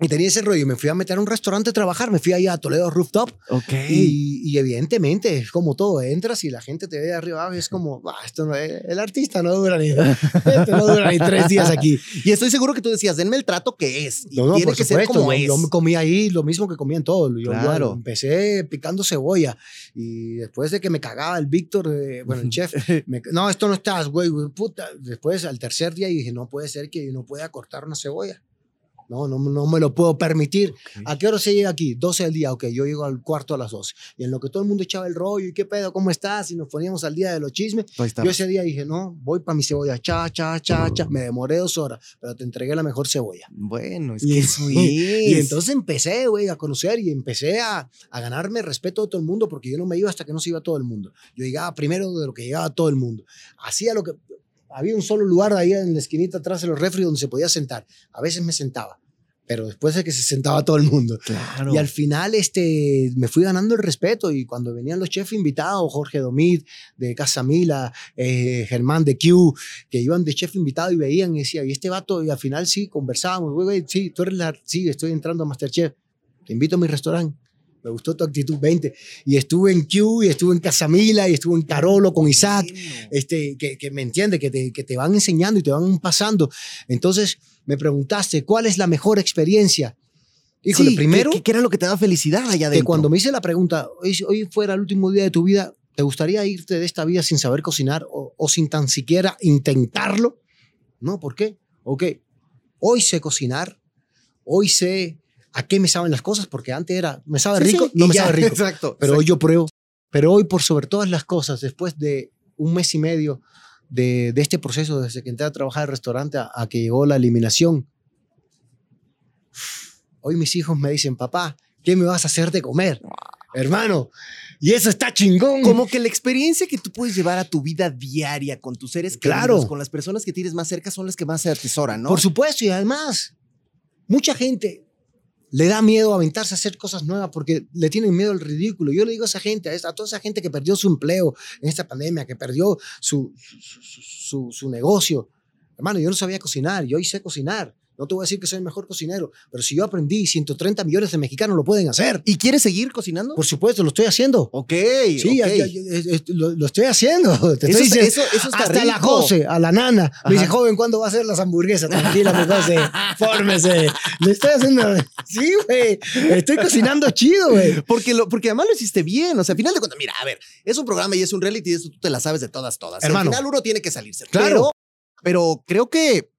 Y tenía ese rollo. Y me fui a meter a un restaurante a trabajar. Me fui ahí a Toledo Rooftop. Ok. Y, y evidentemente es como todo. Entras y la gente te ve de arriba abajo y es como, "Ah, esto no es- el artista no dura ni, este no dura ni tres días aquí. Y estoy seguro que tú decías, denme el trato que es. Y No, no, tiene por que ser supuesto. como yo, es. yo comí ahí lo mismo que comían todos. Yo, yo Claro. empecé picando cebolla. Y después de que me cagaba el Víctor, eh, bueno, el chef, me- no, esto no estás, güey, güey, puta. Después, al tercer día, dije, no puede ser que yo no pueda cortar una cebolla. No, no, no me lo puedo permitir. ¿A qué hora se llega aquí? 12 del día. Ok, yo llego al cuarto a las 12. Y en lo que todo el mundo echaba el rollo, ¿y qué pedo? ¿Cómo estás? Y nos poníamos al día de los chismes. Yo ese día dije, no, voy para mi cebolla. Cha, cha, cha, cha. Me demoré dos horas, pero te entregué la mejor cebolla. Bueno, es Y- que eso es. Y entonces empecé, güey, a conocer y empecé a, a ganarme respeto de todo el mundo porque yo no me iba hasta que no se iba todo el mundo. Yo llegaba primero de lo que llegaba todo el mundo. Hacía lo que... Había un solo lugar ahí en la esquinita atrás de los refri donde se podía sentar. A veces me sentaba, pero después de que se sentaba todo el mundo. Claro. Y al final este, me fui ganando el respeto y cuando venían los chefs invitados, Jorge Domit de Casa Mila, eh, Germán de Q, que iban de chef invitado y veían y decía, y este vato, y al final sí, conversábamos, güey, güey, sí, tú eres la, sí, estoy entrando a Masterchef, te invito a mi restaurante. Me gustó tu actitud 20. Y estuve en Q, y estuve en Casamila, y estuve en Carolo con Isaac este, que, que me entiende, que te, que te van enseñando y te van pasando. Entonces me preguntaste, ¿cuál es la mejor experiencia? Híjole, Sí, primero, ¿qué, qué- era lo que te daba felicidad allá que adentro? cuando me hice la pregunta, hoy, hoy fuera el último día de tu vida, ¿te gustaría irte de esta vida sin saber cocinar o, o sin tan siquiera intentarlo? No, ¿por qué? Ok, hoy sé cocinar, hoy sé a qué me saben las cosas, porque antes era, me sabe Sí, rico, sí, no me ya, sabe rico. Exacto. Pero hoy yo pruebo. Pero hoy, por sobre todas las cosas, después de un mes y medio de, de este proceso, desde que entré a trabajar al restaurante a, a que llegó la eliminación, hoy mis hijos me dicen, papá, ¿qué me vas a hacer de comer? Hermano, y eso está chingón. Como que la experiencia que tú puedes llevar a tu vida diaria con tus seres queridos, Claro. con las personas que tienes más cerca, son las que más se atesoran, ¿no? Por supuesto, y además, mucha gente le da miedo aventarse a hacer cosas nuevas porque le tienen miedo al ridículo. Yo le digo a esa gente, a, toda esa gente que perdió su empleo en esta pandemia, que perdió su, su, negocio. Hermano, yo no sabía cocinar, yo hoy cocinar. No te voy a decir que soy el mejor cocinero, pero si yo aprendí, 130 millones de mexicanos lo pueden hacer. ¿Y quieres seguir cocinando? Por supuesto, lo estoy haciendo. ok. Sí, ok. ya- ya- ya- es- es- lo, lo estoy haciendo. Te Eso, estoy es- diciendo. eso, eso está Hasta la. José, a la nana. Me dice, joven, ¿cuándo va a hacer las hamburguesas? Tranquila, mi José. Fórmese. Le estoy haciendo. Sí, güey. Estoy cocinando chido, güey. Porque, lo, porque además lo hiciste bien. O sea, al final de cuentas, mira, a ver, es un programa y es un reality y eso tú te la sabes de todas, todas. Hermano. Al final uno tiene que salirse. Claro. Pero, pero creo que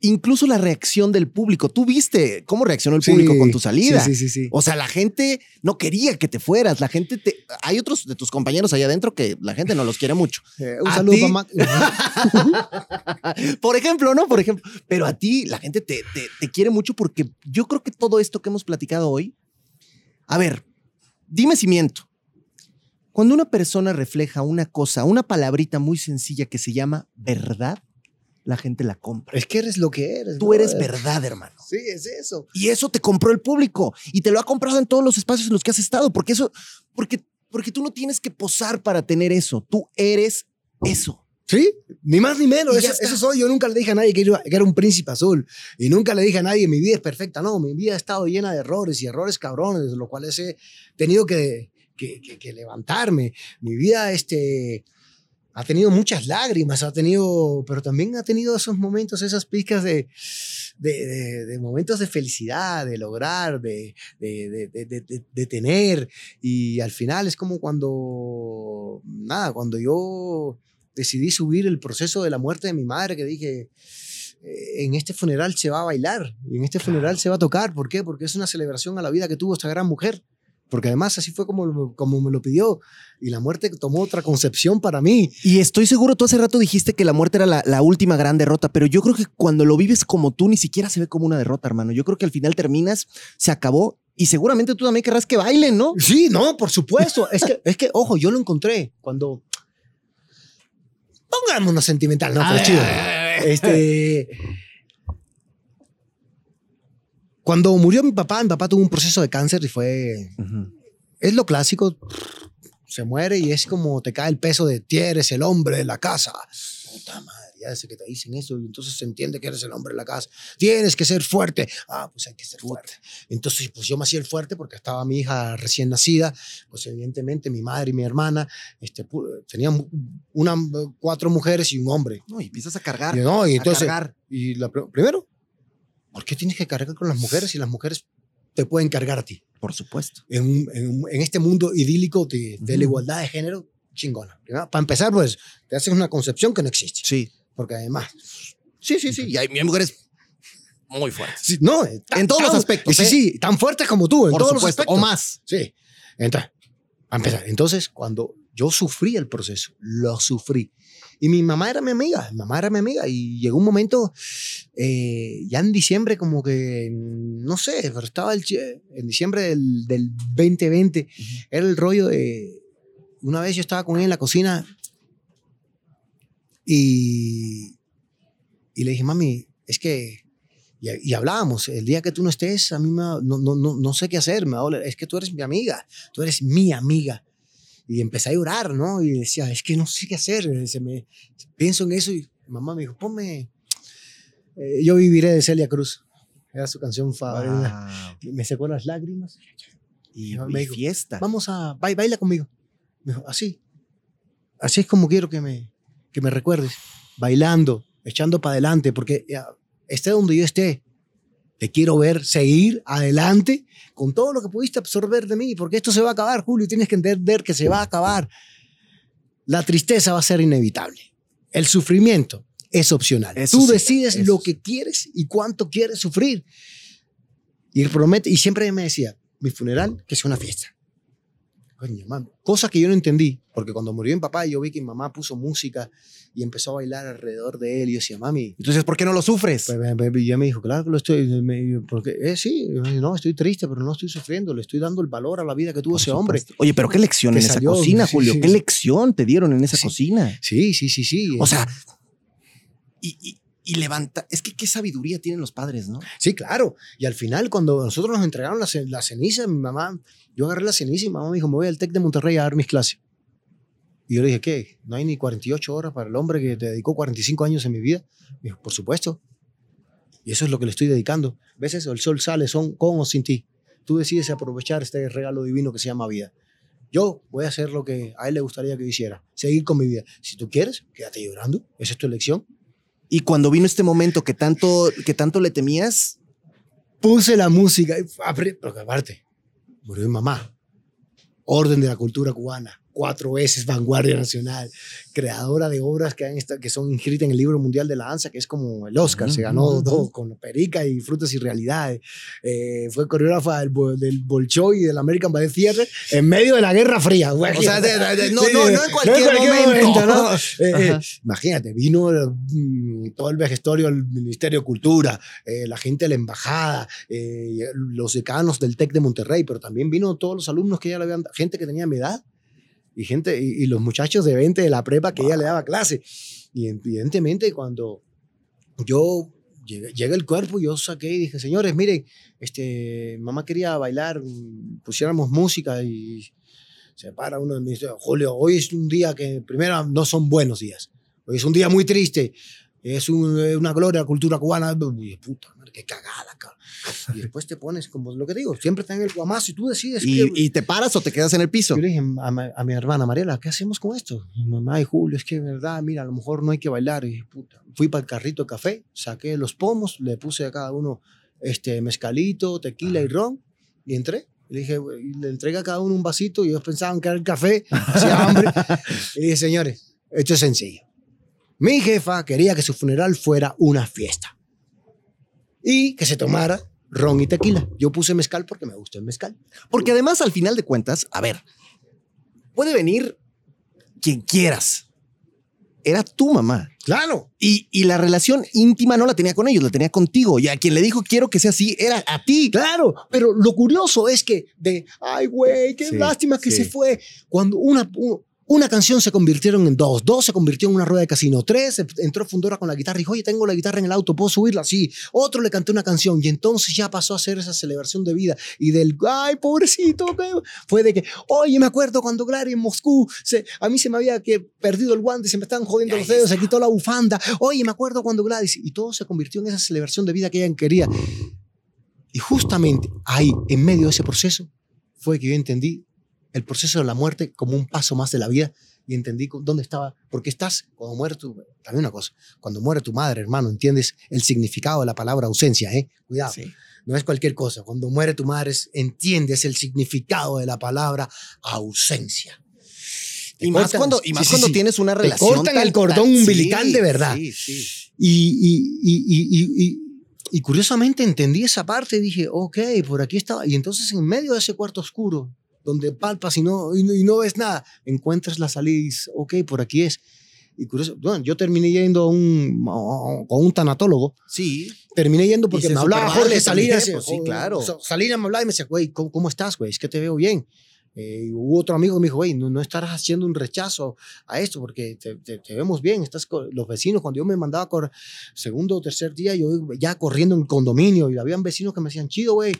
incluso la reacción del público, tú viste cómo reaccionó el público con tu salida. Sí, sí, sí. sí. O sea, la gente no quería que te fueras. La gente te. Hay otros de tus compañeros allá adentro que la gente no los quiere mucho. Eh, un ¿A saludo ti? Mac. Por ejemplo, ¿no? Por ejemplo. Pero a ti la gente te, te, te quiere mucho porque yo creo que todo esto que hemos platicado hoy. A ver, dime si miento. Cuando una persona refleja una cosa, una palabrita muy sencilla que se llama verdad, la gente la compra. Es que eres lo que eres. Tú eres verdad, hermano. Sí, es eso. Y eso te compró el público y te lo ha comprado en todos los espacios en los que has estado, porque eso, porque, porque tú no tienes que posar para tener eso. Tú eres eso. Sí, ni más ni menos. Eso, eso soy. Yo nunca le dije a nadie que era, que era un príncipe azul. Y nunca le dije a nadie mi vida es perfecta. No, mi vida ha estado llena de errores y errores cabrones, de los cuales he tenido que, que- que levantarme. Mi vida este, ha tenido muchas lágrimas, ha tenido, pero también ha tenido esos momentos, esas pizcas de, de, de- de momentos de felicidad, de lograr, de, de, de- de- de- de- de tener. Y al final es como cuando, nada, cuando yo decidí subir el proceso de la muerte de mi madre, que dije, eh, en este funeral se va a bailar, y en este funeral se va a tocar. ¿Por qué? Porque es una celebración a la vida que tuvo esta gran mujer. Porque además así fue como, como me lo pidió. Y la muerte tomó otra concepción para mí. Y estoy seguro, tú hace rato dijiste que la muerte era la, la última gran derrota, pero yo creo que cuando lo vives como tú, ni siquiera se ve como una derrota, hermano. Yo creo que al final terminas, se acabó, y seguramente tú también querrás que bailen, ¿no? Sí, no, por supuesto. es, que, es que, ojo, yo lo encontré cuando... Pongámonos sentimental, ¿no? Pero ver, chido. Este... Cuando murió mi papá, mi papá tuvo un proceso de cáncer y fue... Es lo clásico. Se muere y es como te cae el peso de ti eres el hombre de la casa. Puta madre, ya desde que te dicen eso, y entonces se entiende que eres el hombre de la casa. Tienes que ser fuerte. Ah, pues hay que ser fuerte. Entonces, pues yo me hacía el fuerte porque estaba mi hija recién nacida. Pues evidentemente mi madre y mi hermana este, tenían una, cuatro mujeres y un hombre. No, y empiezas a cargar. Y, no, y a entonces, cargar. y la, pr- primero, ¿por qué tienes que cargar con las mujeres si las mujeres te pueden cargar a ti? Por supuesto. en, en en este mundo idílico de, de la Ujú. igualdad de género, chingona. Primero, Para empezar, pues, te haces una concepción que no existe. Sí. Porque además, Sí, sí, sí. Y hay, hay mujeres muy fuertes. sí, no, eh, tan- En todos los tan- aspectos, Sí, ¿eh? sí, tan fuertes como tú, en Por todos los supuesto. aspectos. O más. Sí. Entonces, para empezar, entonces, cuando yo sufrí el proceso, lo sufrí. Y mi mamá era mi amiga, mi mamá era mi amiga. Y llegó un momento, eh, ya en diciembre, como que, no sé, pero estaba el, en diciembre del, del 2020, era el rollo de, una vez yo estaba con ella en la cocina y, y le dije, mami, es que, y, y hablábamos, el día que tú no estés, a mí me, no, no, no, no sé qué hacer, me va a doler. es que tú eres mi amiga, tú eres mi amiga. Y empecé a llorar, ¿no? Y decía, es que no sé qué hacer, eh, se me, pienso en eso y mamá me dijo, ponme, eh, yo viviré de Celia Cruz. Era su canción favorita. Wow. Me secó las lágrimas. Y, Me y dijo, fiesta. Vamos a, ba- baila conmigo. Me dijo, así. Así es como quiero que me, que me recuerdes. Bailando, echando para adelante, porque ya, esté donde yo esté, te quiero ver seguir adelante con todo lo que pudiste absorber de mí, porque esto se va a acabar, Julio, tienes que entender que se va a acabar. La tristeza va a ser inevitable. El sufrimiento es opcional. Eso Tú sí, decides eso lo que quieres y cuánto quieres sufrir. Y promete, y siempre me decía, mi funeral, que sea una fiesta. Coño, mami. Cosa que yo no entendí, porque cuando murió mi papá, yo vi que mi mamá puso música y empezó a bailar alrededor de él. Y yo decía, mami, Entonces, ¿por qué no lo sufres? pues, me- me- y ella me dijo, claro que lo estoy, me- porque, eh, sí, no, estoy triste, pero no estoy sufriendo, le estoy dando el valor a la vida que tuvo Por ese hombre. Oye, pero qué lección en esa cocina, sí, Julio. sí, ¿Qué sí. lección te dieron en esa cocina? Sí, sí, sí, sí. O sea, y, y- y levanta. Es que qué sabiduría tienen los padres, ¿no? Sí, claro. Y al final, cuando nosotros nos entregaron la, la ceniza, mi mamá, yo agarré la ceniza y mi mamá me dijo, me voy al TEC de Monterrey a dar mis clases. Y yo le dije, ¿qué? ¿No hay ni 48 horas para el hombre que te dedicó 45 años en mi vida? Me dijo, por supuesto. Y eso es lo que le estoy dedicando. ¿Ves eso? El sol sale son con o sin ti. Tú decides aprovechar este regalo divino que se llama vida. Yo voy a hacer lo que a él le gustaría que hiciera, seguir con mi vida. Si tú quieres, quédate llorando. Esa es tu elección. Y cuando vino este momento que tanto, que tanto le temías, Puse la música. Porque aparte, murió mi mamá. Orden de la cultura cubana. Cuatro veces vanguardia nacional. Creadora de obras que, han que son inscritas en el libro mundial de la danza, que es como el Oscar. Se ganó dos con Perica y Frutas y Realidades. Eh, fue coreógrafa del, del Bolshoi y del American Ballet Theater en medio de la Guerra Fría. o sea, de- de- de- no, no, no en cualquier, momento. ¿no? Eh, eh, imagínate, vino mm, todo el vejestorio del Ministerio de Cultura, eh, la gente de la embajada, eh, los decanos del TEC de Monterrey, pero también vino todos los alumnos que ella le habían, gente que tenía mi edad y gente y, y los muchachos de 20 de la prepa que ella le daba clase. Y evidentemente cuando yo llegué, llega el cuerpo, yo saqué y dije, señores, miren, este, mamá quería bailar, pusiéramos música y se para uno de mis, Julio, hoy es un día que primero no son buenos días, hoy es un día muy triste, es un- una gloria la cultura cubana, puta madre, qué cagada, cabrón. Y después te pones, como lo que digo, siempre está en el guamazo y tú decides Y, qué- y te paras o te quedas en el piso. yo le dije a, ma- a mi hermana Mariela, ¿qué hacemos con esto? Mi mamá y Julio, es que verdad, mira, a lo mejor no hay que bailar. Y dije, puta, fui para el carrito de café, saqué los pomos, le puse a cada uno este mezcalito, tequila y ron, y entré. Y Le dije, y le entregué a cada uno un vasito y ellos pensaban que era el café, hacía hambre. y dije, señores, esto es sencillo. Mi jefa quería que su funeral fuera una fiesta y que se tomara ron y tequila. Yo puse mezcal porque me gusta el mezcal. Porque además, al final de cuentas, a ver, puede venir quien quieras. Era tu mamá. Claro. Y, y la relación íntima no la tenía con ellos, la tenía contigo. Y a quien le dijo quiero que sea así, era a ti. Claro, pero lo curioso es que de, ay, güey, qué Sí, lástima que sí. se fue. Cuando una, una canción se convirtieron en dos, dos se convirtió en una rueda de casino, tres entró Fundora con la guitarra y dijo, oye, tengo la guitarra en el auto, ¿puedo subirla? Sí. Otro le cantó una canción y entonces ya pasó a hacer esa celebración de vida y del, ay, pobrecito, ¿qué?", fue de que, oye, me acuerdo cuando Glary en Moscú, se, a mí se me había que, perdido el guante, se me estaban jodiendo los dedos, se quitó la bufanda, oye, me acuerdo cuando Gladys, y todo se convirtió en esa celebración de vida que ella quería. Y justamente ahí, en medio de ese proceso, fue que yo entendí el proceso de la muerte como un paso más de la vida y entendí dónde estaba, porque estás, cuando muere tu, también una cosa, cuando muere tu madre, hermano, entiendes el significado de la palabra ausencia, ¿eh? Cuidado, Sí. no es cualquier cosa, cuando muere tu madre, es- entiendes el significado de la palabra ausencia. Y más cortan- cuando, y más sí, cuando sí. tienes una Te relación. cortan tan- el cordón tan- umbilical de verdad. Sí, sí. Y, y, y, y, y, y- y curiosamente entendí esa parte y dije, ok, por aquí estaba. Y entonces en medio de ese cuarto oscuro, donde palpas y no, y no, y no ves nada, encuentras la salida y dices, ok, por aquí es. Y curioso, bueno, yo terminé yendo a un, con un tanatólogo. Sí. Terminé yendo porque me hablaba Jorge Salinas. pues, sí, claro. Salinas me hablaba y me decía, güey, ¿cómo, cómo estás, güey? Es que te veo bien. Eh, hubo otro amigo que me dijo, güey, no, no estarás haciendo un rechazo a esto porque te, te- te vemos bien. Estás los vecinos, cuando yo me mandaba correr, segundo o tercer día, yo ya corriendo en el condominio y habían vecinos que me hacían chido, güey.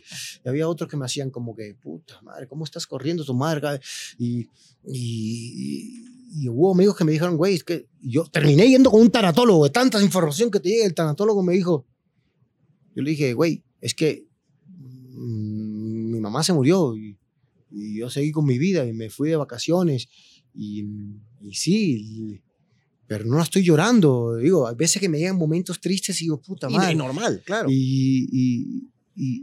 Y había otros que me hacían como que, puta madre, ¿cómo estás corriendo tu madre? cabrón?" Y, y, y hubo amigos que me dijeron, güey, es que yo terminé yendo con un tanatólogo de tanta información que te llega. El tanatólogo me dijo, yo le dije, güey, es que mm, mi mamá se murió y, y yo seguí con mi vida y me fui de vacaciones y, y sí, pero no la estoy llorando. Digo, hay veces que me llegan momentos tristes y digo, puta madre. y normal, claro. Y, y- y-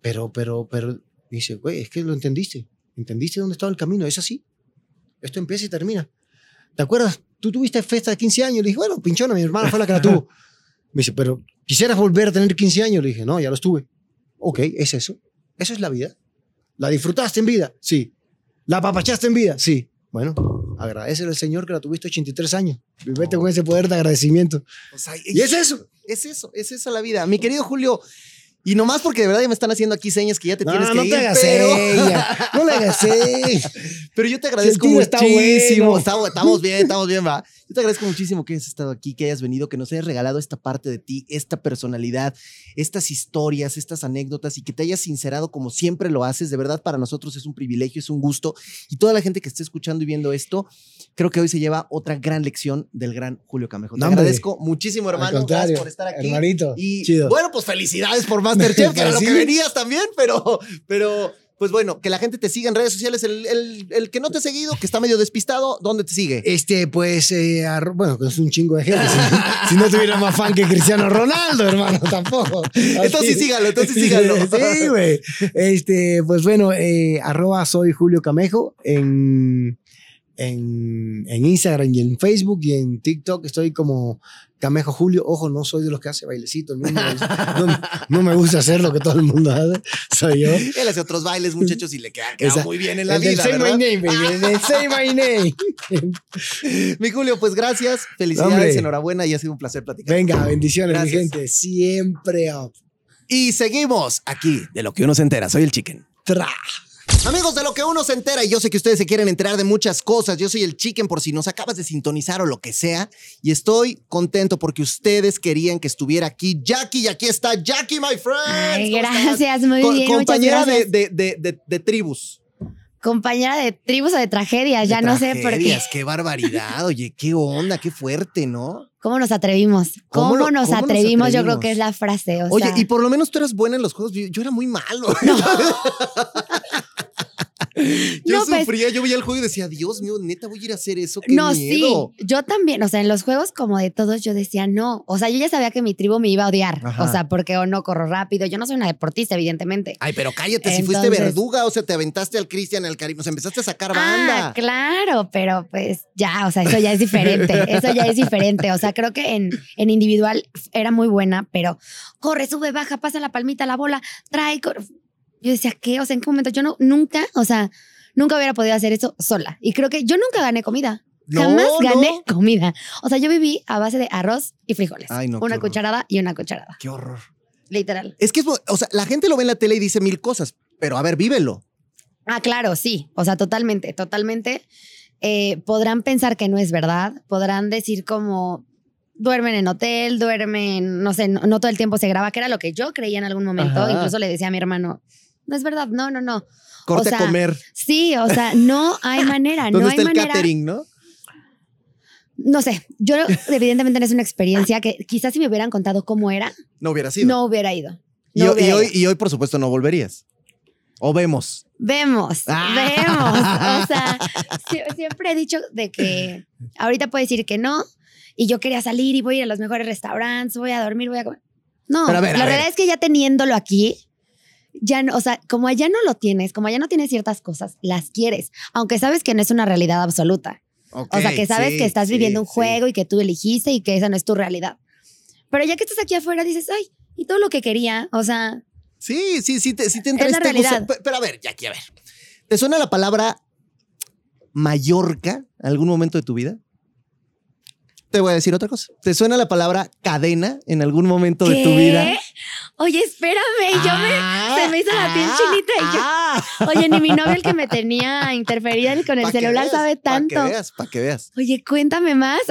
pero, pero, pero, dice, güey, es que lo entendiste. ¿Entendiste dónde estaba el camino? Es así. Esto empieza y termina. ¿Te acuerdas? Tú tuviste fiesta de 15 años. Le dije, bueno, pinchona, mi hermana fue la que la tuvo. Me dice, pero ¿quisieras volver a tener 15 años? Le dije, no, ya los tuve. Ok, es eso. Eso es la vida. ¿La disfrutaste en vida? Sí. ¿La apapachaste en vida? Sí. Bueno, agradecele al Señor que la tuviste 83 años. Y vete con ese poder de agradecimiento. O sea, Y es eso. Es eso, es esa la vida. Mi querido Julio, y nomás porque de verdad ya me están haciendo aquí señas que ya te tienes que no ir, te hagas pero, ella. No le hagas pero yo te agradezco muchísimo. bueno. Estamos, estamos bien, estamos bien, va. Yo te agradezco muchísimo que hayas estado aquí, que hayas venido, que nos hayas regalado esta parte de ti, esta personalidad, estas historias, estas anécdotas y que te hayas sincerado como siempre lo haces. De verdad, para nosotros es un privilegio, es un gusto. Y toda la gente que esté escuchando y viendo esto, creo que hoy se lleva otra gran lección del gran Julio Camejo. Te No, hombre. agradezco muchísimo, hermano. Gracias por estar aquí. hermanito. Y Chido. bueno, pues felicidades por Masterchef, que era lo que venías también, pero, pero pues bueno, que la gente te siga en redes sociales. El, el- el que no te ha seguido, que está medio despistado, ¿dónde te sigue? Este, pues, eh, arro- bueno, es un chingo de gente. si, no tuviera más fan que Cristiano Ronaldo, hermano, tampoco. Entonces Así. sígalo, entonces sígalo. Sí, güey. Este, pues bueno, eh, arroba soy Julio Camejo en, en, en Instagram y en Facebook y en TikTok estoy como Camejo Julio. Ojo, no soy de los que hace bailecito. No, me- no- no me gusta hacer lo que todo el mundo hace. Soy yo. Él hace otros bailes, muchachos, y le queda, queda muy bien en la El vida, Say ¿verdad? My Name, baby. el Say My Name. Mi Julio, pues gracias, felicidades, Hombre. enhorabuena y ha sido un placer platicar. Venga, bendiciones, Gracias. mi gente. Siempre up. Y seguimos aquí, de lo que uno se entera. Soy el Chicken. Tra. Amigos, de lo que uno se entera, y yo sé que ustedes se quieren enterar de muchas cosas. Yo soy el Chicken por si nos acabas de sintonizar o lo que sea. Y estoy contento porque ustedes querían que estuviera aquí Jackie. Y aquí está Jackie, my friend. Ay, gracias, muy Co- bien, Compañera de, gracias. de, de, de- de tribus. Compañera de tribus o de tragedias, ya no sé por qué. tragedias, Qué barbaridad. Oye, qué onda, qué fuerte, ¿no? ¿Cómo nos atrevimos? ¿Cómo ¿Cómo, lo- nos, cómo nos atrevimos? Yo creo que es la frase. O Oye, sea, y por lo menos tú eras buena en los juegos. Yo, yo era muy malo. yo No, pues- sufría, yo veía el juego y decía, Dios mío, neta, voy a ir a hacer eso. Qué no, miedo. sí. Yo también, o sea, en los juegos como de todos, yo decía no. O sea, yo ya sabía que mi tribu me iba a odiar. Ajá. O sea, porque o no corro rápido. Yo no soy una deportista, evidentemente. Ay, pero cállate, si fuiste verduga, o sea, te aventaste al Cristian, al Caribe, o sea, empezaste a sacar Ah, banda. claro, pero pues ya, o sea, eso ya es diferente. eso ya es diferente. O sea, creo que en, en individual era muy buena, pero corre, sube, baja, pasa la palmita, la bola, trae. Yo decía, ¿qué? O sea, ¿en qué momento? Yo no, nunca, o sea, nunca hubiera podido hacer eso sola. Y creo que yo nunca gané comida. No, Jamás gané no. comida. O sea, yo viví a base de arroz y frijoles. Ay, no, una cucharada y una cucharada. Qué horror. Literal. Es que, es, o sea, la gente lo ve en la tele y dice mil cosas, pero a ver, vívelo. Ah, claro, sí. O sea, totalmente, totalmente. Eh, podrán pensar que no es verdad. Podrán decir como duermen en hotel, duermen, no sé, no, no todo el tiempo se graba, que era lo que yo creía en algún momento. Ajá. Incluso le decía a mi hermano, no es verdad, no, no, no. Corte sea, a comer. Sí, o sea, no hay manera, ¿Dónde no hay está el manera. catering, no? No sé, yo evidentemente no es una experiencia que quizás si me hubieran contado cómo era, No hubiera sido. no hubiera ido. y, No y hubiera hoy, ido. y hoy, por supuesto, no volverías. O vemos. Vemos, Ah. vemos. O sea, sie- siempre he dicho de que ahorita puedo decir que no y yo quería salir y voy a ir a los mejores restaurantes, voy a dormir, voy a comer. No, a ver, la ver. realidad es que ya teniéndolo aquí, ya no, o sea, como allá no lo tienes, como allá no tienes ciertas cosas, las quieres, aunque sabes que no es una realidad absoluta. O sea, que sabes sí, que estás sí, viviendo un sí. juego y que tú elegiste y que esa no es tu realidad. Pero ya que estás aquí afuera, dices, ay, y todo lo que quería, o sea, Sí, sí, sí, te, sí te Es entra la este realidad. Pero a ver, Jackie, a ver. ¿Te suena la palabra Mallorca en algún momento de tu vida? Te voy a decir otra cosa. ¿Te suena la palabra cadena en algún momento de tu vida? Oye, espérame, yo me, Ah, se me hizo la piel ah, chinita y yo, ah. Oye, ni mi novio el que me tenía interferida con el celular veas, sabe Para tanto. que veas, para que veas. Oye, cuéntame más.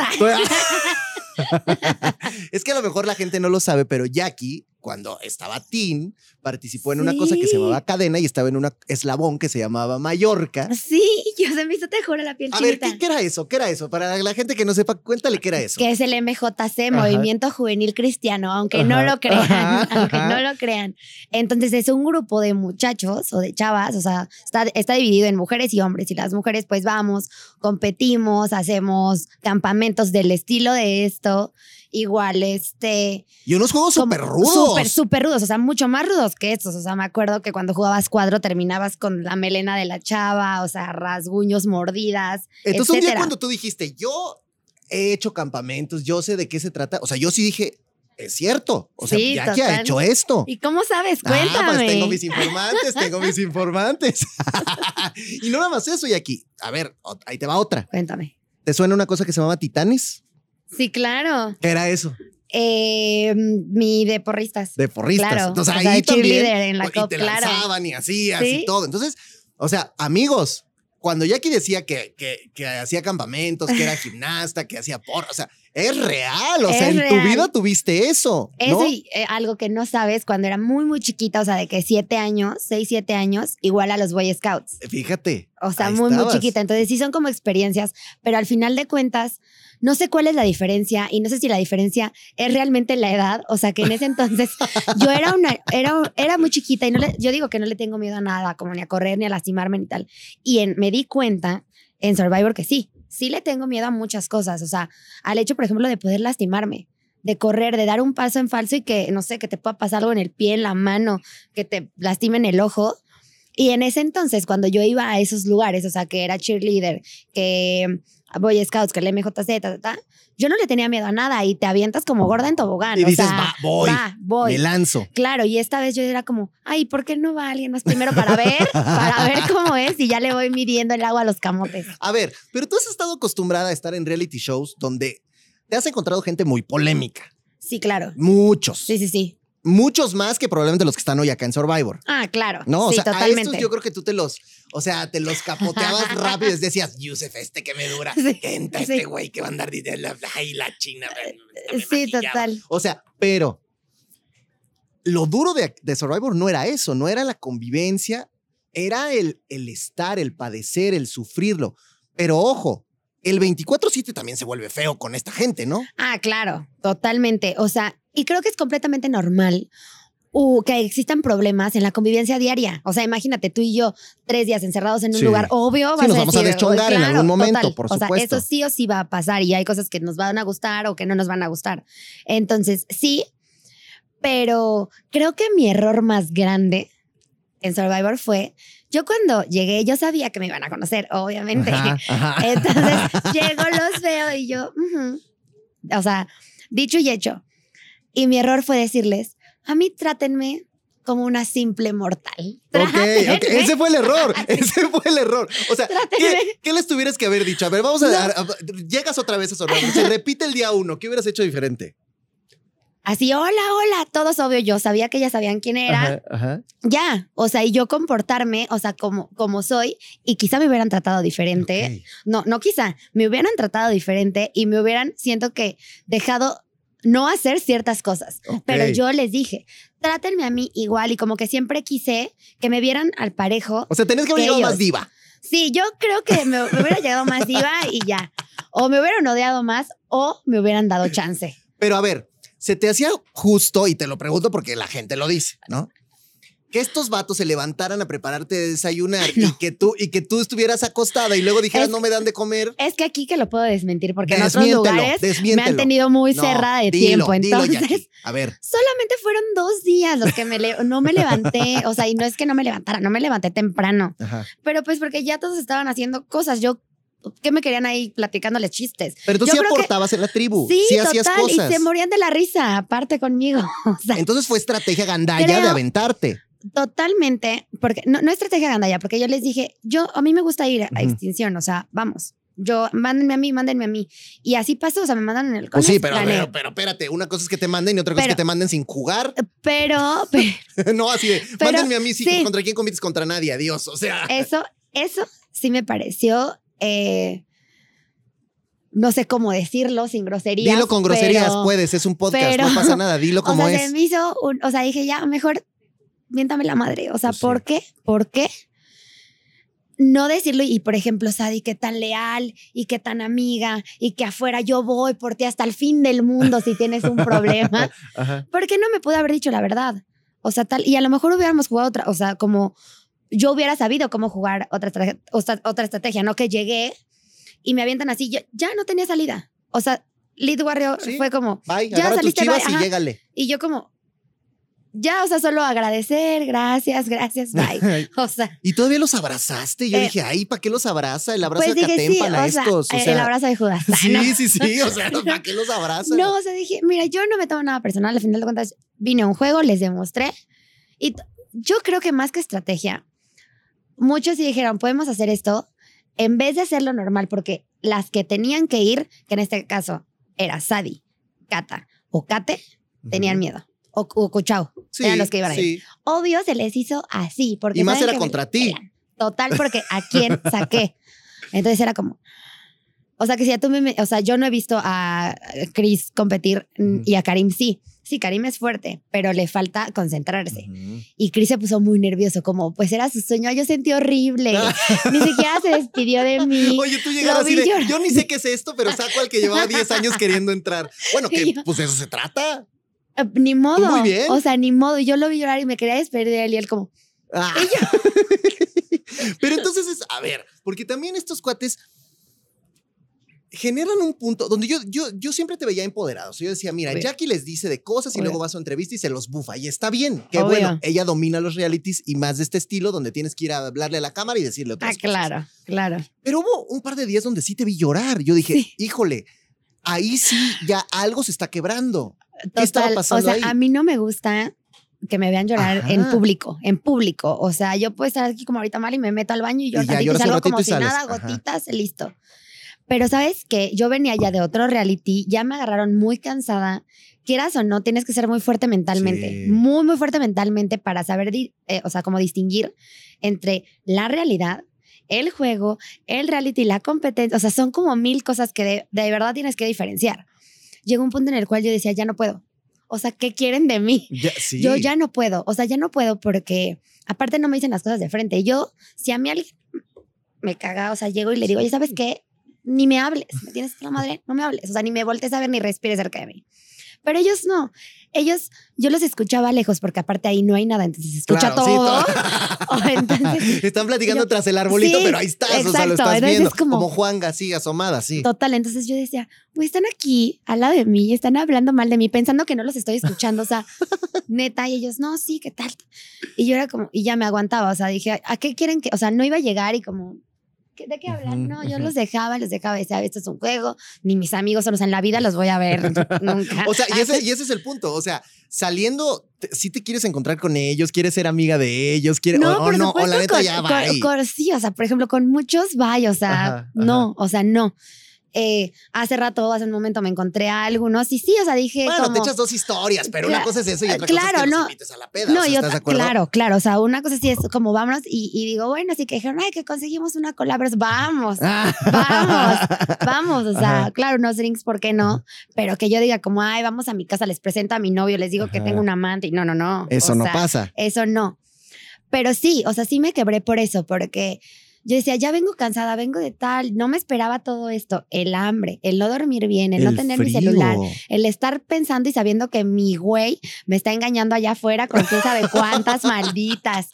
Es que a lo mejor la gente no lo sabe, pero Jackie, cuando estaba teen, participó en una cosa que se llamaba cadena y estaba en un eslabón que se llamaba Mallorca. Sí, yo se me hizo, te juro, la piel A ver. ¿qué, qué era eso? ¿Qué era eso? Para la gente que no sepa, cuéntale qué era eso. que es el MJC, Movimiento Juvenil Cristiano, aunque no Ajá, lo crean, ajá, aunque ajá. no lo crean. Entonces es un grupo de muchachos o de chavas, o sea, está, está dividido en mujeres y hombres, y las mujeres pues vamos, competimos, hacemos campamentos del estilo de esto, igual este... Y unos juegos súper rudos. Súper, súper rudos, o sea, mucho más rudos que estos. O sea, me acuerdo que cuando jugabas cuadro terminabas con la melena de la chava, o sea, rasguños, mordidas. Entonces, un día etcétera. cuando tú dijiste, yo he hecho campamentos, yo sé de qué se trata, o sea, yo sí dije, es cierto. O sea, Sí, Jackie ha total. hecho esto. ¿Y cómo sabes? Ah, Cuéntame. pues tengo mis informantes, tengo mis informantes. y no nada más eso, Jackie. A ver, ahí te va otra. Cuéntame. ¿Te suena una cosa que se llamaba Titanes? Sí, claro. ¿Qué era eso? Eh, mi de porristas. De porristas. Claro, Entonces o ahí sea, también. cheerleader en la y COP, te claro. lanzaban y hacías y Sí. todo. Entonces, o sea, amigos, cuando Jackie decía que, que, que hacía campamentos, que era gimnasta, que hacía porra, o sea, es real. O sea, en tu vida tuviste eso. Eso ¿no? y eh, algo que no sabes cuando era muy, muy chiquita, o sea, de que siete años, seis, siete años, igual a los Boy Scouts. Fíjate. O sea, muy, estabas. muy chiquita. Entonces sí son como experiencias, pero al final de cuentas, no sé cuál es la diferencia y no sé si la diferencia es realmente la edad. O sea, que en ese entonces yo era una, era, era muy chiquita y no le- yo digo que no le tengo miedo a nada, como ni a correr, ni a lastimarme, ni tal. Y en- me di cuenta en Survivor que sí, sí le tengo miedo a muchas cosas. O sea, al hecho, por ejemplo, de poder lastimarme, de correr, de dar un paso en falso y que, no sé, que te pueda pasar algo en el pie, en la mano, que te lastimen el ojo. Y en ese entonces, cuando yo iba a esos lugares, o sea, que era cheerleader, que Boy Scouts, que el MJC, ta, ta, ta, yo no le tenía miedo a nada y te avientas como gorda en tobogán. Y o dices, sea, va, voy, va, voy. me lanzo. Claro, y esta vez yo era como, ay, ¿por qué no va alguien más primero para ver? para ver cómo es y ya le voy midiendo el agua a los camotes. A ver, pero tú has estado acostumbrada a estar en reality shows donde te has encontrado gente muy polémica. Sí, claro. Muchos. Sí, sí, sí. Muchos más que probablemente los que están hoy acá en Survivor. Ah, claro. No, o sea, a totalmente. estos yo creo que tú te los, o sea, te los capoteabas rápido y decías, Yusef, este que me dura. Sí, Entra sí. este güey que va a andar diciendo, ay, la china. me- me Sí, maquillaba". total. O sea, pero lo duro de, de Survivor no era eso, no era la convivencia, era el, el estar, el padecer, el sufrirlo. Pero ojo, el 24-7 también se vuelve feo con esta gente, ¿no? Ah, claro, totalmente. O sea, y creo que es completamente normal uh, que existan problemas en la convivencia diaria. O sea, imagínate tú y yo tres días encerrados en un Sí. lugar, obvio, vas nos a vamos a decir, deschongar en algún momento, total. por O sea, supuesto. eso sí o sí va a pasar y hay cosas que nos van a gustar o que no nos van a gustar. Entonces, sí, pero creo que mi error más grande en Survivor fue, yo cuando llegué, yo sabía que me iban a conocer, obviamente. Ajá, ajá. Entonces llego, los veo y yo, o sea, dicho y hecho. Y mi error fue decirles, a mí trátenme como una simple mortal. Ok, ok, Trátenme. ese fue el error, ese fue el error. O sea, ¿qué, qué les tuvieras que haber dicho? A ver, vamos a a- llegas otra vez a Survivor, se repite el día uno, ¿qué hubieras hecho diferente? Así, hola, hola, todos obvio, yo sabía que ya sabían quién era. Ajá, ajá. Ya, o sea, y yo comportarme, o sea, como, como soy, y quizá me hubieran tratado diferente. No, no quizá, me hubieran tratado diferente y me hubieran, siento que, dejado no hacer ciertas cosas. Pero yo les dije, trátenme a mí igual y como que siempre quise que me vieran al parejo. O sea, tenés que haber llegado más diva. Sí, yo creo que me, me hubiera llegado más diva y ya. O me hubieran odiado más o me hubieran dado chance. Pero a ver, se te hacía justo, y te lo pregunto porque la gente lo dice, ¿no? Que estos vatos se levantaran a prepararte de desayunar y, que tú, y que tú estuvieras acostada y luego dijeras, Es- no me dan de comer. Es que aquí que lo puedo desmentir porque en otros lugares me han tenido muy No, cerrada de dilo, tiempo. Entonces. A ver, solamente fueron dos días los que me no me levanté. O sea, y no es que no me levantara, no me levanté temprano. ajá. Pero pues porque ya todos estaban haciendo cosas. Yo, ¿qué me querían ahí platicándoles chistes? Pero tú Yo sí que- aportabas en la tribu, Sí, sí hacías total. cosas. Y se morían de la risa, aparte conmigo. O sea, Entonces fue estrategia gandalla Creo- de aventarte. Totalmente. Porque no, no estrategia gandalla, porque yo les dije, yo, a mí me gusta ir a extinción. O sea, vamos. Yo, mándenme a mí, mándenme a mí. Y así pasó, o sea, me mandan en el Pues sí, pero, pero, pero espérate, una cosa es que te manden y otra cosa es que te manden sin jugar. Pero, pero no, así de, mándenme a mí, sí, sí. ¿contra quién compites? Contra nadie, adiós. O sea, eso, eso sí me pareció, eh, no sé cómo decirlo, sin groserías. dilo con groserías, pero- puedes, es un podcast, pero- no pasa nada, dilo O como sea, es. se me hizo, un- o sea, dije, ya, mejor, miéntame la madre. O sea, Pues sí. ¿por qué? ¿Por qué? No decirlo y, por ejemplo, Sadi, qué tan leal y qué tan amiga y que afuera yo voy por ti hasta el fin del mundo si tienes un problema. Ajá. ¿Por qué no me pude haber dicho la verdad? O sea, tal, y a lo mejor hubiéramos jugado otra, o sea, como yo hubiera sabido cómo jugar otra, otra, estrategia, no que llegué y me avientan así, yo ya no tenía salida. O sea, Lead Warrior Sí. fue como, Bye, Ya saliste, chivas bye, y ajá. llégale. y yo como, ya, o sea, solo agradecer, gracias, gracias, bye. O sea, y todavía los abrazaste. Yo Eh, dije, ay, ¿para qué los abraza? El abrazo pues de dije, sí, sea, estos. O sea, el abrazo de Judas. Sí, no. sí, sí. O sea, ¿para qué los abraza? No, o sea, dije, mira, yo no me tomo nada personal. Al final de cuentas, vine a un juego, les demostré. Y yo creo que más que estrategia, muchos sí dijeron, podemos hacer esto en vez de hacerlo normal, porque las que tenían que ir, que en este caso era Sadi, Kata o Kate, tenían miedo. O, o. Sí, eran los que iban a ir. sí. Obvio se les hizo así. Porque Y más era me contra ti. total, porque ¿a quién saqué? Entonces era como, o sea, que si ya tú me, o sea, yo no he visto a Chris competir Ujú. y a Karim sí. Sí, Karim es fuerte, pero le falta concentrarse. Y Chris se puso muy nervioso, como, pues era su sueño. Yo sentí horrible. Ni siquiera se despidió de mí. Oye, tú llegas así de, yo ni sé qué es esto, pero saco al que llevaba 10 años queriendo entrar. Bueno, que pues eso se trata. Eh, Ni modo. muy bien. O sea, ni modo. Y yo lo vi llorar y me quería despedir de él y él como, Ah. Pero entonces es, a ver, porque también estos cuates generan un punto donde yo, yo, yo siempre te veía empoderado. O sea, yo decía, mira, Obvio. Jackie les dice de cosas y Obvio. luego va a su entrevista y se los bufa. Y está bien. Qué Obvio. bueno. Ella domina los realities y más de este estilo donde tienes que ir a hablarle a la cámara y decirle ah, otras cosas. claro, claro. Pero hubo un par de días donde sí te vi llorar. Yo dije, Sí. híjole, ahí sí ya algo se está quebrando. ¿Qué estaba pasando o sea, ahí? a mí no me gusta que me vean llorar Ajá. en público, en público. O sea, yo puedo estar aquí como ahorita mal y me meto al baño y yo Y ya un salgo como y si nada, Ajá. gotitas, listo. Pero sabes que yo venía ya de otro reality, ya me agarraron muy cansada. Quieras o no, tienes que ser muy fuerte mentalmente, Sí. muy, muy fuerte mentalmente para saber, eh, o sea, como distinguir entre la realidad, el juego, el reality, la competencia. O sea, son como mil cosas que de, de verdad tienes que diferenciar. Llegó un punto en el cual yo decía, ya no puedo. O sea, ¿qué quieren de mí? Ya, sí. Yo ya no puedo, o sea, ya no puedo porque aparte no me dicen las cosas de frente. Yo, si a mí alguien me caga, o sea, llego y le digo, oye, ¿sabes qué? Ni me hables, ¿me tienes la madre? No me hables, o sea, ni me voltees a ver ni respires cerca de mí. Pero ellos no, ellos, yo los escuchaba lejos porque aparte ahí no hay nada, entonces se escucha Claro, sí, todo. todo. Entonces, Están platicando Yo- tras el arbolito, Sí, pero ahí estás, o sea, lo exacto, estás entonces viendo. es como- Como, Juanga, así, asomada, sí. total, entonces yo decía, güey, están aquí al lado de mí están hablando mal de mí, pensando que no los estoy escuchando, o sea, neta, y ellos, no, sí, ¿qué tal? Y yo era como, y ya me aguantaba, o sea, dije, ¿a qué quieren que, o sea, no iba a llegar y como, ¿qué- ¿de qué hablan? No, yo los dejaba, los dejaba, decía, esto es un juego, ni mis amigos, o sea, en la vida los voy a ver nunca. O sea, y ese, y ese es el punto. O sea, saliendo, si te quieres encontrar con ellos, quieres ser amiga de ellos, quieres. o, o por no, o la neta con- ya va. sí, o sea, por ejemplo, con muchos vaya, o sea, Ajá, no, o sea, no. Eh, hace rato, hace un momento me encontré a algunos y sí, o sea, dije Bueno, te echas dos historias, pero una cosa es eso y otra claro, cosa es que los no. invites a la peda. No, o sea, y ¿estás otra- de acuerdo? claro, claro. O sea, una cosa sí es como vámonos y, y digo, bueno, así que dijeron, ay, que conseguimos una colabres, vamos, Ah. vamos, vamos. O sea, Ajá. claro, unos drinks, ¿por qué no? Pero que yo diga como, ay, vamos a mi casa, les presento a mi novio, les digo que tengo un amante y no, no, no. Eso O no sea, pasa. Eso no. Pero sí, o sea, sí me quebré por eso, porque yo decía, ya vengo cansada, vengo de tal, no me esperaba todo esto, el hambre, el no dormir bien, el, no tener mi celular, el estar pensando y sabiendo que mi güey me está engañando allá afuera con quién sabe cuántas malditas.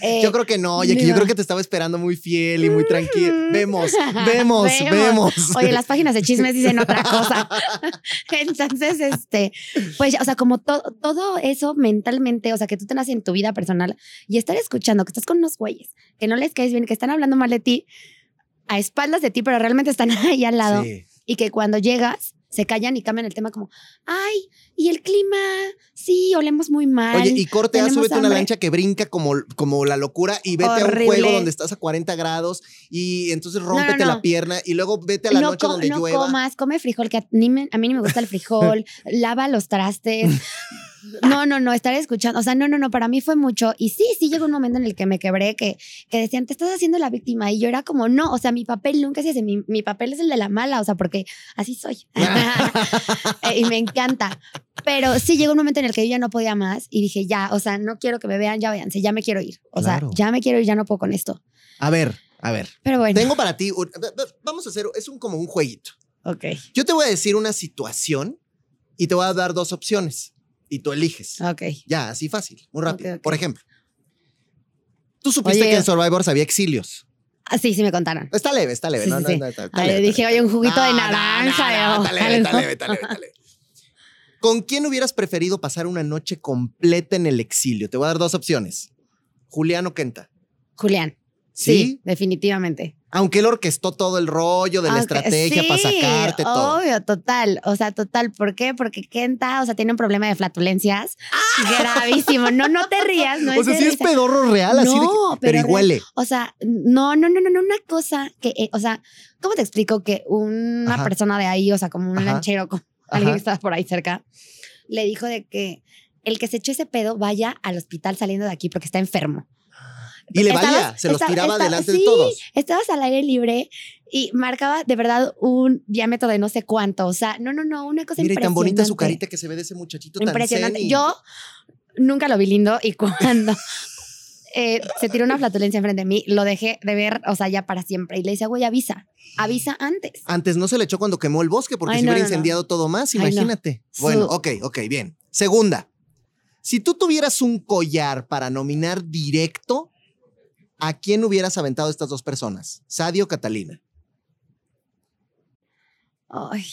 Eh, Yo creo que no, oye, que yo no. creo que te estaba esperando muy fiel y muy tranquilo. Vemos, vemos, Vemos. vemos. Oye, las páginas de chismes dicen otra cosa. Entonces, este, pues, o sea, como to- todo eso mentalmente, o sea, que tú tengas en tu vida personal y estar escuchando que estás con unos güeyes que no les caes bien, que están hablando mal de ti, a espaldas de ti, pero realmente están ahí al lado Sí. y que cuando llegas se callan y cambian el tema como, ay, y el clima, sí, olemos muy mal. Oye, y corte, tenemos súbete una hambre. lancha que brinca como, como la locura y vete a un Horrible. juego donde estás a 40 grados y entonces no, rómpete no. la pierna y luego vete a la no, noche donde no llueva. comas, come frijol, que a, me- a mí ni me gusta el frijol, lava los trastes. No, no, no, estar escuchando. O sea, no, no, no, para mí fue mucho. Y sí, sí llegó un momento en el que me quebré, que, que decían, te estás haciendo la víctima. Y yo era como, no, o sea, mi papel nunca es ese, mi, mi papel es el de la mala, o sea, porque así soy. Eh, y me encanta. Pero sí llegó un momento en el que yo ya no podía más y dije, ya, o sea, no quiero que me vean, ya váyanse, ya me quiero ir. O Claro. sea, ya me quiero ir, ya no puedo con esto. A ver, a ver. Pero bueno, Tengo para ti, un- vamos a hacer, es un, como un jueguito. ok, Yo te voy a decir una situación y te voy a dar dos opciones y tú eliges. ok. Ya, así fácil, muy rápido. Por ejemplo, tú supiste Oye. que en Survivor había exilios. Ah, sí, sí me contaron. Está leve, está leve. Sí, no, sí, no, sí. no, está- está Ay, leve, dije, oye, un juguito de naranja. está leve, está leve, está leve, está leve. ¿Con quién hubieras preferido pasar una noche completa en el exilio? Te voy a dar dos opciones. Julián o Kenta. Julián. ¿Sí? Definitivamente. Aunque él orquestó todo el rollo de la Aunque- estrategia para sacarte todo. Obvio, total. O sea, total. ¿Por qué? Porque Kenta, o sea, tiene un problema de flatulencias gravísimo. No, no te rías, no Ah. o sea, sí es pedorro real, así de que- No, pero, pero huele. O sea, no, no, no, no, no, una cosa que, eh, o sea, ¿cómo te explico que una Ajá. persona de ahí, o sea, como un Ajá. lanchero, como alguien que estaba por ahí cerca, le dijo de que el que se echó ese pedo vaya al hospital saliendo de aquí porque está enfermo. Y le Estabas- valía, se los tiraba delante de todos. Estabas al aire libre y marcaba de verdad un diámetro de no sé cuánto. O sea, no, no, no, una cosa Mira, y tan bonita su impresionante. carita que se ve de ese muchachito tan Impresionante. Yo nunca lo vi lindo y cuando eh, se tiró una flatulencia enfrente de mí, lo dejé de ver, o sea, ya para siempre. Y le decía, güey, avisa, avisa antes. Antes no se le echó cuando quemó el bosque porque Ay, se no, hubiera no, no. incendiado todo más, imagínate. Bueno, ok, ok, bien. Segunda, si tú tuvieras un collar para nominar directo, ¿a quién hubieras aventado estas dos personas? ¿Sadio o Catalina? Ay.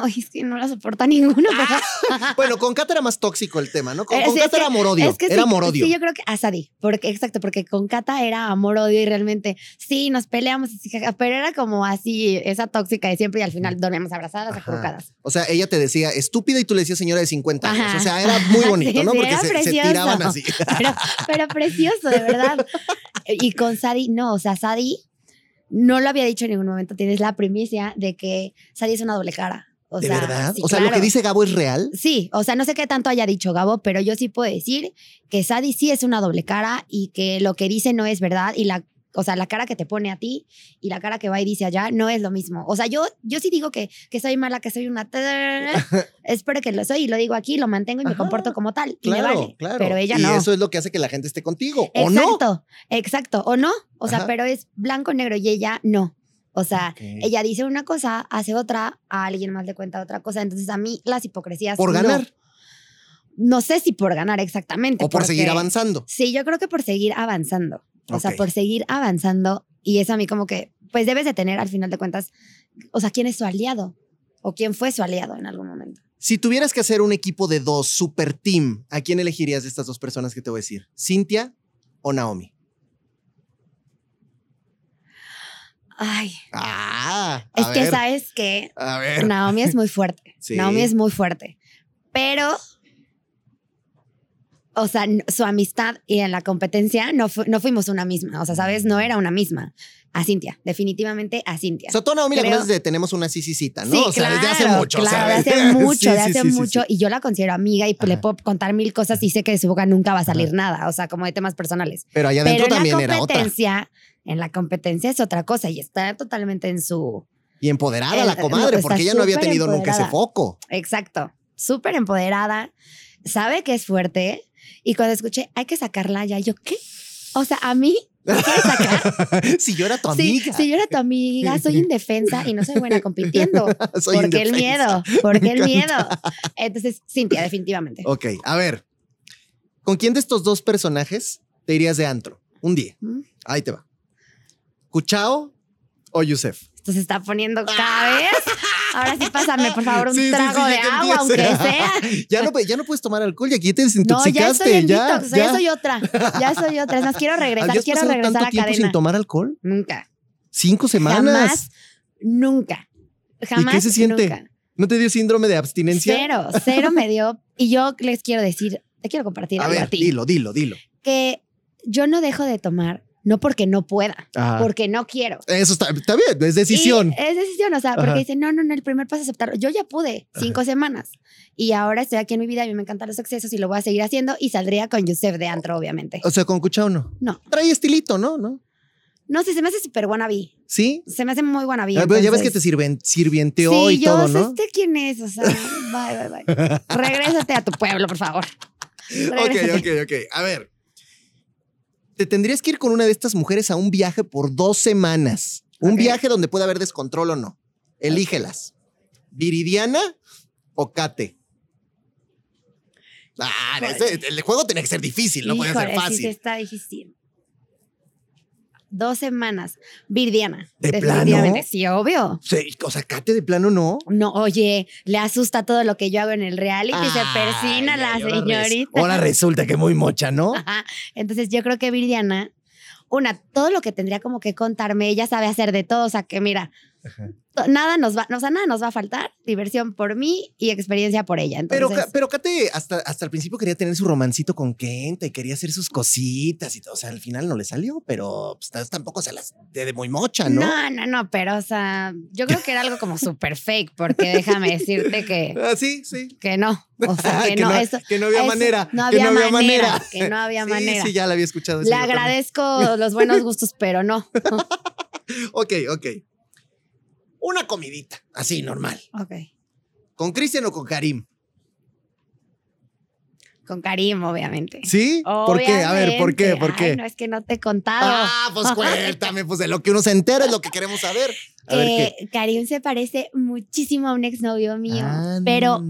Ay, es que no la soporta ninguno. pero- Bueno, con Cata era más tóxico el tema, ¿no? Con, Eh, con sí, Cata era amor-odio. Es que era sí, amor-odio. Sí, yo creo que a Sadi, porque exacto, porque con Cata era amor-odio y realmente sí, nos peleamos, pero era como así, esa tóxica de siempre y al final dormíamos abrazadas, Ajá. acurrucadas. O sea, ella te decía estúpida y tú le decías señora de 50 años. Ajá. O sea, era muy bonito, Sí, ¿no? Porque se, tiraban así. Pero, pero precioso, de verdad. Y con Sadi, no, o sea, Sadi no lo había dicho en ningún momento, tienes la primicia de que Sadi es una doble cara. O ¿De sea, verdad? sí, o sea, lo que dice Gabo es real. Sí, o sea, no sé qué tanto haya dicho Gabo, pero yo sí puedo decir que Sadie sí es una doble cara y que lo que dice no es verdad y la, o sea, la cara que te pone a ti y la cara que va y dice allá no es lo mismo. O sea, yo, yo sí digo que, que soy mala, que soy una... Espero que lo soy y lo digo aquí, lo mantengo y me Ajá. comporto como tal. y Claro, me vale. claro. Pero ella y no. eso es lo que hace que la gente esté contigo. ¿O no? Exacto, exacto. O no. O sea, Ajá. pero es blanco, negro y ella no. O sea, ella dice una cosa, hace otra, a alguien más le cuenta otra cosa. Entonces, a mí las hipocresías. Por no. ganar No sé si por ganar exactamente. o por seguir avanzando. Sí, yo creo que por seguir avanzando. O sea, por seguir avanzando. Y eso a mí como que, pues debes de tener al final de cuentas, o sea, quién es su aliado o quién fue su aliado en algún momento. Si tuvieras que hacer un equipo de dos, super team, ¿a quién elegirías de estas dos personas que te voy a decir? ¿Cintia o Naomi? Ay, Ah, es que sabes que A ver. Naomi es muy fuerte. Sí. Naomi es muy fuerte. Pero, o sea, su amistad y en la competencia no, fu- no fuimos una misma. O sea, ¿sabes? No era una misma. A Cintia, definitivamente a Cintia. O sea, tú a Naomi la Creo- conoces de tenemos una sisicita, ¿no? Sí, o sea, claro, desde hace mucho. Claro, de hace mucho, sí, de hace sí, mucho. Y yo la considero amiga y le puedo contar mil cosas y sé que de su boca nunca va a salir nada. O sea, como de temas personales. Pero allá Pero adentro en también la era otra. En la competencia es otra cosa y está totalmente en su. Y empoderada la comadre, porque ella no había tenido nunca ese foco. Exacto. Súper empoderada. Sabe que es fuerte. Y cuando escuché, hay que sacarla ya, yo, ¿qué? O sea, a mí, ¿me quieres sacar? si yo era tu amiga. si yo era tu amiga, soy indefensa y no soy buena compitiendo. Soy ¿Por qué el miedo? ¿Por qué el miedo? Entonces, Cintia, definitivamente. Ok, a ver. ¿Con quién de estos dos personajes te irías de antro? Un día. ¿Mm? Ahí te va. ¿Cuchao o Yusef? Esto se está poniendo cada vez. Ahora sí, pásame, por favor, un Sí, trago sí, de agua, aunque sea. ya, no, ya no puedes tomar alcohol y aquí te No, ya desintoxicaste. estoy en ya, detox, o sea, ya ya. soy otra. Ya soy otra. Es más, quiero regresar, ¿Habías quiero pasado regresar tanto a tiempo cadena. sin tomar alcohol? Nunca. ¿Cinco semanas? Jamás, nunca. Jamás. qué se siente? nunca. ¿No te dio síndrome de abstinencia? Cero, cero me dio. Y yo les quiero decir, te quiero compartir A algo ver, a ti. dilo, dilo, dilo. Que yo no dejo de tomar, no porque no pueda, Ajá. porque no quiero. Eso está, está bien, es decisión. Y es decisión, o sea, porque Ajá. dicen, no, no, no, el primer paso es aceptarlo. Yo ya pude, cinco semanas. Y ahora estoy aquí en mi vida y a mí me encantan los excesos y lo voy a seguir haciendo y saldría con Yusef de antro, obviamente. O sea, con Cuchao no. No. Trae estilito, ¿no? ¿No? No sé, se me hace súper wannabe. ¿Sí? Se me hace muy wannabe. Ah, ya ves que te sirven, sirvienteó sí, y yo todo, ¿no? quién es, o sea, bye, bye, bye. Regrésate a tu pueblo, por favor. Ok, ok, ok. A ver. Te tendrías que ir con una de estas mujeres a un viaje por dos semanas. Un viaje donde puede haber descontrol o no. Elígelas. ¿Viridiana o Kate? Ah, ese- el juego tiene que ser difícil, no puede ser Híjole, sí, fácil. sí está difícil. Dos semanas. Viridiana. ¿De plano? Sí, obvio. Sí, o sea, Kate de plano no. No, oye, le asusta todo lo que yo hago en el reality. se persina la ay, ahora res- señorita. Ahora resulta que muy mocha, ¿no? Ajá. Entonces yo creo que Viridiana, una, todo lo que tendría como que contarme, ella sabe hacer de todo. O sea, que mira, nada nos va, o sea, nada nos va a faltar. Diversión por mí y experiencia por ella. Pero, Entonces, pero Kate hasta, hasta el principio quería tener su romancito con Kenta y quería hacer sus cositas y todo. O sea, al final no le salió, pero pues, tampoco se las de, de muy mocha, ¿no? no, no, no, pero, o sea, yo creo que era algo como súper fake, porque déjame decirte que, Ah, sí, sí. que no. O sea, que, no, eso. que no había eso, manera. no que había no había manera, manera. que no había Sí, manera. Sí, ya la había escuchado. Le también. agradezco los buenos gustos, pero no. Ok, ok. Una comidita, así, normal. Ok. ¿Con Cristian o con Karim? Con Karim, obviamente. ¿Sí? ¿Por qué? A ver, ¿por qué? Obviamente. ¿Por qué? Ay, no, es que no te he contado. Ah, pues cuéntame, pues de lo que uno se entera es lo que queremos saber. A ver Eh, qué. Karim se parece muchísimo a un exnovio mío, pero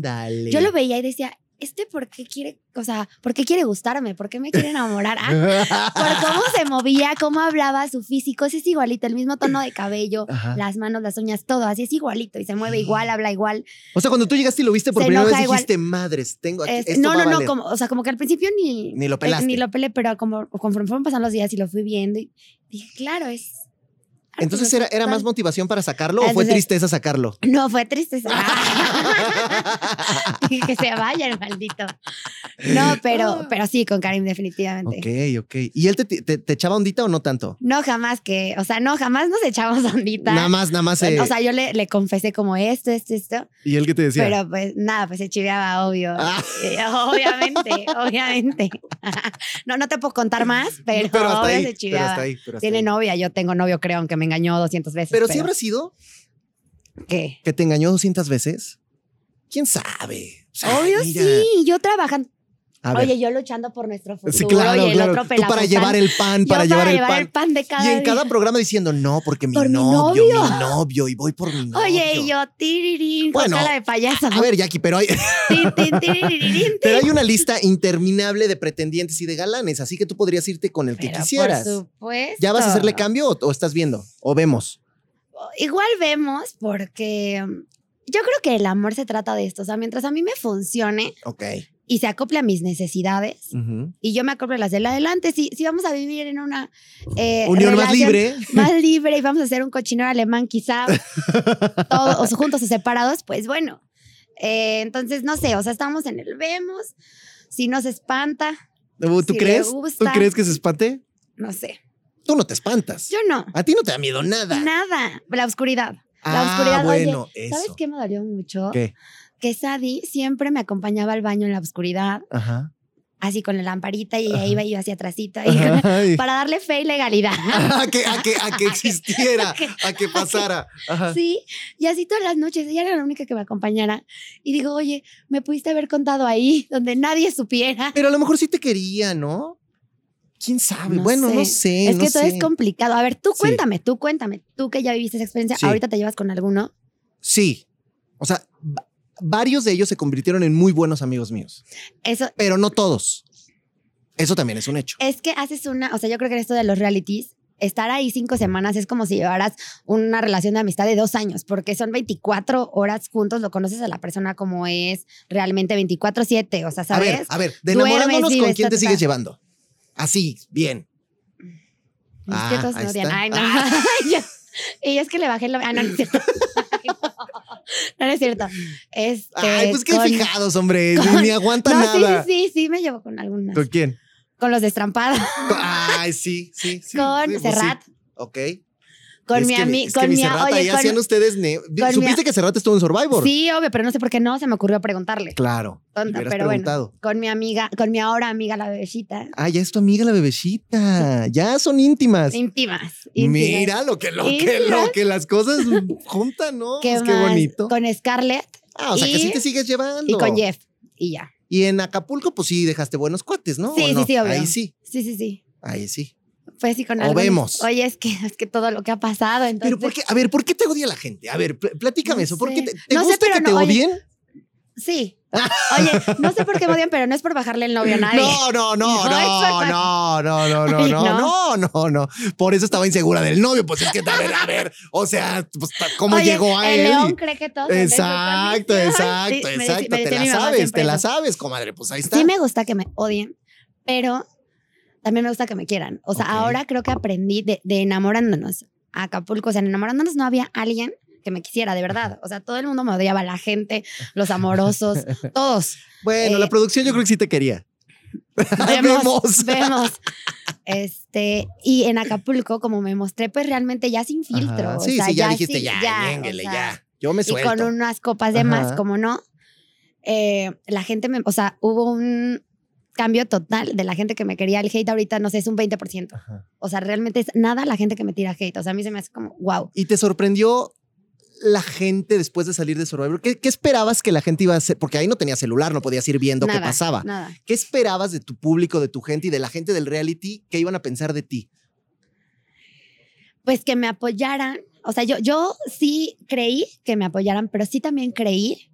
yo lo veía y decía, ¿este por qué quiere, o sea, por qué quiere gustarme? ¿Por qué me quiere enamorar? Ah, por cómo se movía, cómo hablaba, su físico, ese es igualito, el mismo tono de cabello, Ajá. las manos, las uñas, todo, así es igualito y se mueve igual, habla igual. O sea, cuando tú llegaste y lo viste por primera vez, igual. dijiste, madres, tengo aquí. Este, esto no, va no, a no, valer". como, o sea, como que al principio ni, Ni lo eh, pelaste. ni lo pelé, pero como conforme fueron pasando los días y lo fui viendo y dije, claro, es... Entonces, ¿era, ¿era más motivación para sacarlo o fue tristeza sacarlo? No, fue triste. Dije que se vaya el maldito. No, pero, pero sí, con Karim definitivamente. Ok, ok. ¿Y él te, te- te echaba ondita o no tanto? No, jamás que, o sea, no, jamás nos echamos ondita. Nada más, nada más. eh, O sea, yo le, le confesé como esto, esto, esto, ¿Y él qué te decía? pero pues nada, pues se chiveaba, obvio. Ah. Eh, obviamente, obviamente. No, no te puedo contar más, pero, Pero hasta obvio ahí, se pero chiveaba. hasta ahí, pero hasta Tiene ahí. novia, yo tengo novio, creo, aunque me engañó 200 veces. Pero sí habrá sido ¿Qué? que te engañó 200 veces. ¿Quién sabe? O sea, Obvio mira. sí, yo trabajando. A ver. Oye, yo luchando por nuestro futuro sí, claro, el claro. otro Tú para llevar el pan, Yo para llevar el pan. pan de cada Y en día. cada programa diciendo, no, porque mi Por mi novio, mi novio, y voy por mi novio. Oye, y yo, tirirín, Bueno, con cara de payaso. A ver, Jackie, pero hay, pero hay una lista interminable de pretendientes y de galanes, así que tú podrías irte con el que quisieras. Por supuesto. ¿Ya vas a hacerle cambio o, o estás viendo? ¿O vemos? Igual vemos porque um, yo creo que el amor se trata de esto. O sea, mientras a mí me funcione Ok. Y se acople a mis necesidades y yo me acople a las del adelante, si, si vamos a vivir en una eh, Unión más libre. más libre y vamos a hacer un cochinero alemán quizá todos juntos o separados, pues bueno. Eh, entonces, no sé, o sea, estamos en el vemos, si nos espanta, ¿Tú Si crees? ¿Tú gusta. crees que se espante? no sé. Tú no te espantas. Yo no, A ti no te da miedo nada. nada, la oscuridad. La Ah, oscuridad, oye, bueno, eso. ¿Sabes qué me dolió mucho? ¿Qué? Que Sadie siempre me acompañaba al baño en la oscuridad, Ajá. así con la lamparita y ella Ajá. iba y yo hacia Ay. para darle fe y legalidad. a, que, a, que, a que existiera, a que pasara. Ajá. Sí, y así todas las noches, ella era la única que me acompañara. Y digo, oye, me pudiste haber contado ahí, donde nadie supiera. Pero a lo mejor sí te quería, ¿no? ¿Quién sabe? No bueno, sé. no sé. es no que todo sé. es complicado. A ver, tú Sí. cuéntame, tú cuéntame, tú que ya viviste esa experiencia, Sí. ahorita te llevas con alguno. Sí. O sea, varios de ellos se convirtieron en muy buenos amigos míos, Eso pero no todos. Eso también es un hecho. es que haces una, o sea, yo creo que en esto de los realities, estar ahí cinco semanas es como si llevaras una relación de amistad de dos años, porque son 24 horas juntos, lo conoces a la persona como es realmente 24-7, o sea, A ¿sabes? ver, a ver, de enamorándonos, ¿con quién te sigues llevando? Así, bien. Es Ah, que todos me odian. está. Ay, no. Yo- y es que le bajé la. Ah, no, no es cierto. No. Es cierto. Este, Ay, pues qué con- fijados, hombre. Ni- con- Ni aguantan No, nada. sí, sí, sí, me llevo con algunas. ¿Con quién? Con los destrampada. Ay, sí, sí. sí, con sí, pues Serrat. sí. Ok. Con Es mi amigo. es que con mi mi Serrat, Oye, ahí con- hacían ustedes. ¿Supiste que Serrat estuvo en Survivor? Sí, obvio, pero no sé por qué no se me ocurrió preguntarle. Claro. Tonta, pero bueno. Con mi amiga, con mi ahora amiga la bebecita. Ah, ya es tu amiga la bebecita. Ya son íntimas. Íntimas. íntimas. Mira lo que, lo que, lo que las cosas juntan, ¿no? ¿Qué Pues qué bonito. Con Scarlett Ah, o sea, que sí te sigues llevando. y con Jeff. Y ya. Y en Acapulco, pues sí, dejaste buenos cuates, ¿no? Sí, ¿O sí, no? sí, obvio. Ahí sí, Sí, sí, sí. ahí sí. Pues sí, con O algunos. vemos. Oye, es que, es que todo lo que ha pasado. Entonces, Pero ¿por qué? A ver, ¿por qué te odia la gente? A ver, pl- platícame No eso. ¿Por sé. qué te, te No sé, gusta pero que te no, oye, odien? Sí. Oye, no sé por qué me odian, pero no es por bajarle el novio a nadie. No, no, no, No, no, no, no, no, no, no, no. no. Por eso estaba insegura del novio. Pues es que, a ver, a ver, o sea, pues, ¿cómo Oye, llegó a el él? león cree que todo Exacto, exacto, sí, me exacto. decí- me Te la sabes, te la sabes, comadre. Pues ahí está. Sí me gusta que me odien, pero también me gusta que me quieran. O sea, ahora creo que aprendí de, de enamorándonos a Acapulco, o sea, en enamorándonos no había alguien que me quisiera, de verdad. O sea, todo el mundo me odiaba, la gente, los amorosos, todos. Bueno, Eh, la producción yo creo que sí te quería. Vemos, vemos. Este, y en Acapulco, como me mostré, pues realmente ya sin filtro. Ajá. o Sí, sea, sí, ya, dijiste sí, ya, o sea, ya. Yo me Y suelto. con unas copas de más, como no. eh, la gente me, o sea, hubo un cambio total de la gente que me quería. El hate ahorita, no sé, es un 20%. Ajá. O sea, realmente es nada la gente que me tira hate. O sea, a mí se me hace como, wow. ¿Y te sorprendió la gente después de salir de Survivor? ¿Qué, qué esperabas que la gente iba a hacer? Porque ahí no tenía celular, no podías ir viendo nada, qué pasaba. Nada. ¿Qué esperabas de tu público, de tu gente y de la gente del reality? ¿Qué iban a pensar de ti? Pues que me apoyaran. O sea, yo, yo sí creí que me apoyaran, pero sí también creí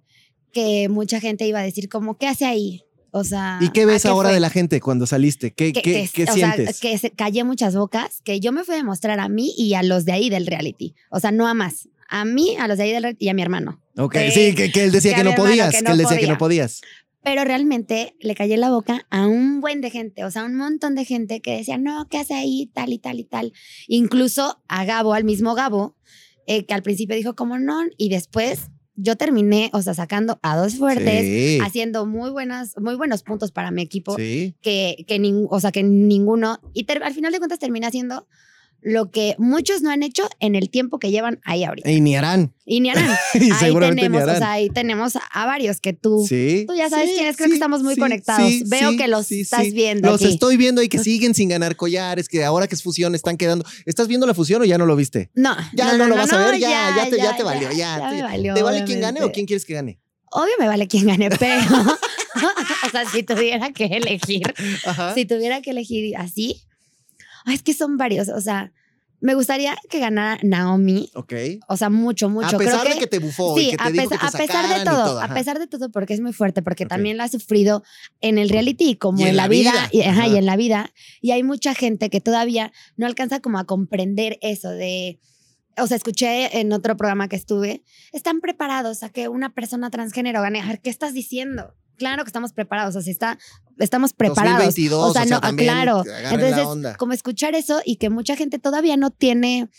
que mucha gente iba a decir como, ¿qué hace ahí? O sea... ¿Y qué ¿a ves ahora de la gente cuando saliste? ¿Qué, que, qué- que- qué o sientes? Sea, que se callé muchas bocas, que yo me fui a demostrar a mí y a los de ahí del reality. O sea, no a más. A mí, a los de ahí del reality y a mi hermano. ok, que- sí, que, él decía que no podías, que no él decía que no podía. podías. Pero realmente le callé la boca a un buen de gente, o sea, un montón de gente que decía, no, ¿qué hace ahí? Tal y tal y tal. Incluso a Gabo, al mismo Gabo, eh, que al principio dijo como no, y después yo terminé, o sea, sacando a dos fuertes, Sí, haciendo muy buenas, muy buenos puntos para mi equipo. sí. que, que nin- o sea, que ninguno, y ter- al final de cuentas termina haciendo lo que muchos no han hecho en el tiempo que llevan ahí ahorita. Y ni harán. Y ni harán. Y ahí tenemos, o sea, ahí tenemos a, varios que tú, sí. tú ya sabes sí, quiénes, creo que estamos muy conectados. Veo que los estás viendo Los aquí. estoy viendo y que siguen sin ganar collares, que ahora que es fusión están quedando. ¿Estás viendo la fusión o ya no lo viste? No, Ya no, lo vas a ver, ya, ya, te, ya te valió, ya. ya te, me valió, ¿te vale quién gane o obviamente. quién quieres que gane? Obvio me vale quién gane, pero, o sea, si tuviera que elegir, Ajá. si tuviera que elegir así, ay, es que son varios, o sea, me gustaría que ganara Naomi, Ok. o sea, mucho, mucho. a pesar Creo de que te bufó y Sí, que te a, dijo pesar, que te a pesar de todo, a pesar de todo, porque es muy fuerte, porque también la ha sufrido en el reality y como Y en en, la vida, vida. Y, ajá, Ajá. y en la vida. Y hay mucha gente que todavía no alcanza como a comprender eso de, o sea, escuché en otro programa que estuve, están preparados a que una persona transgénero gane. ¿qué estás diciendo? Claro que estamos preparados, o sea, está, estamos preparados. 2022, o sea, no, ah, claro. Entonces, como escuchar eso y que mucha gente todavía no tiene,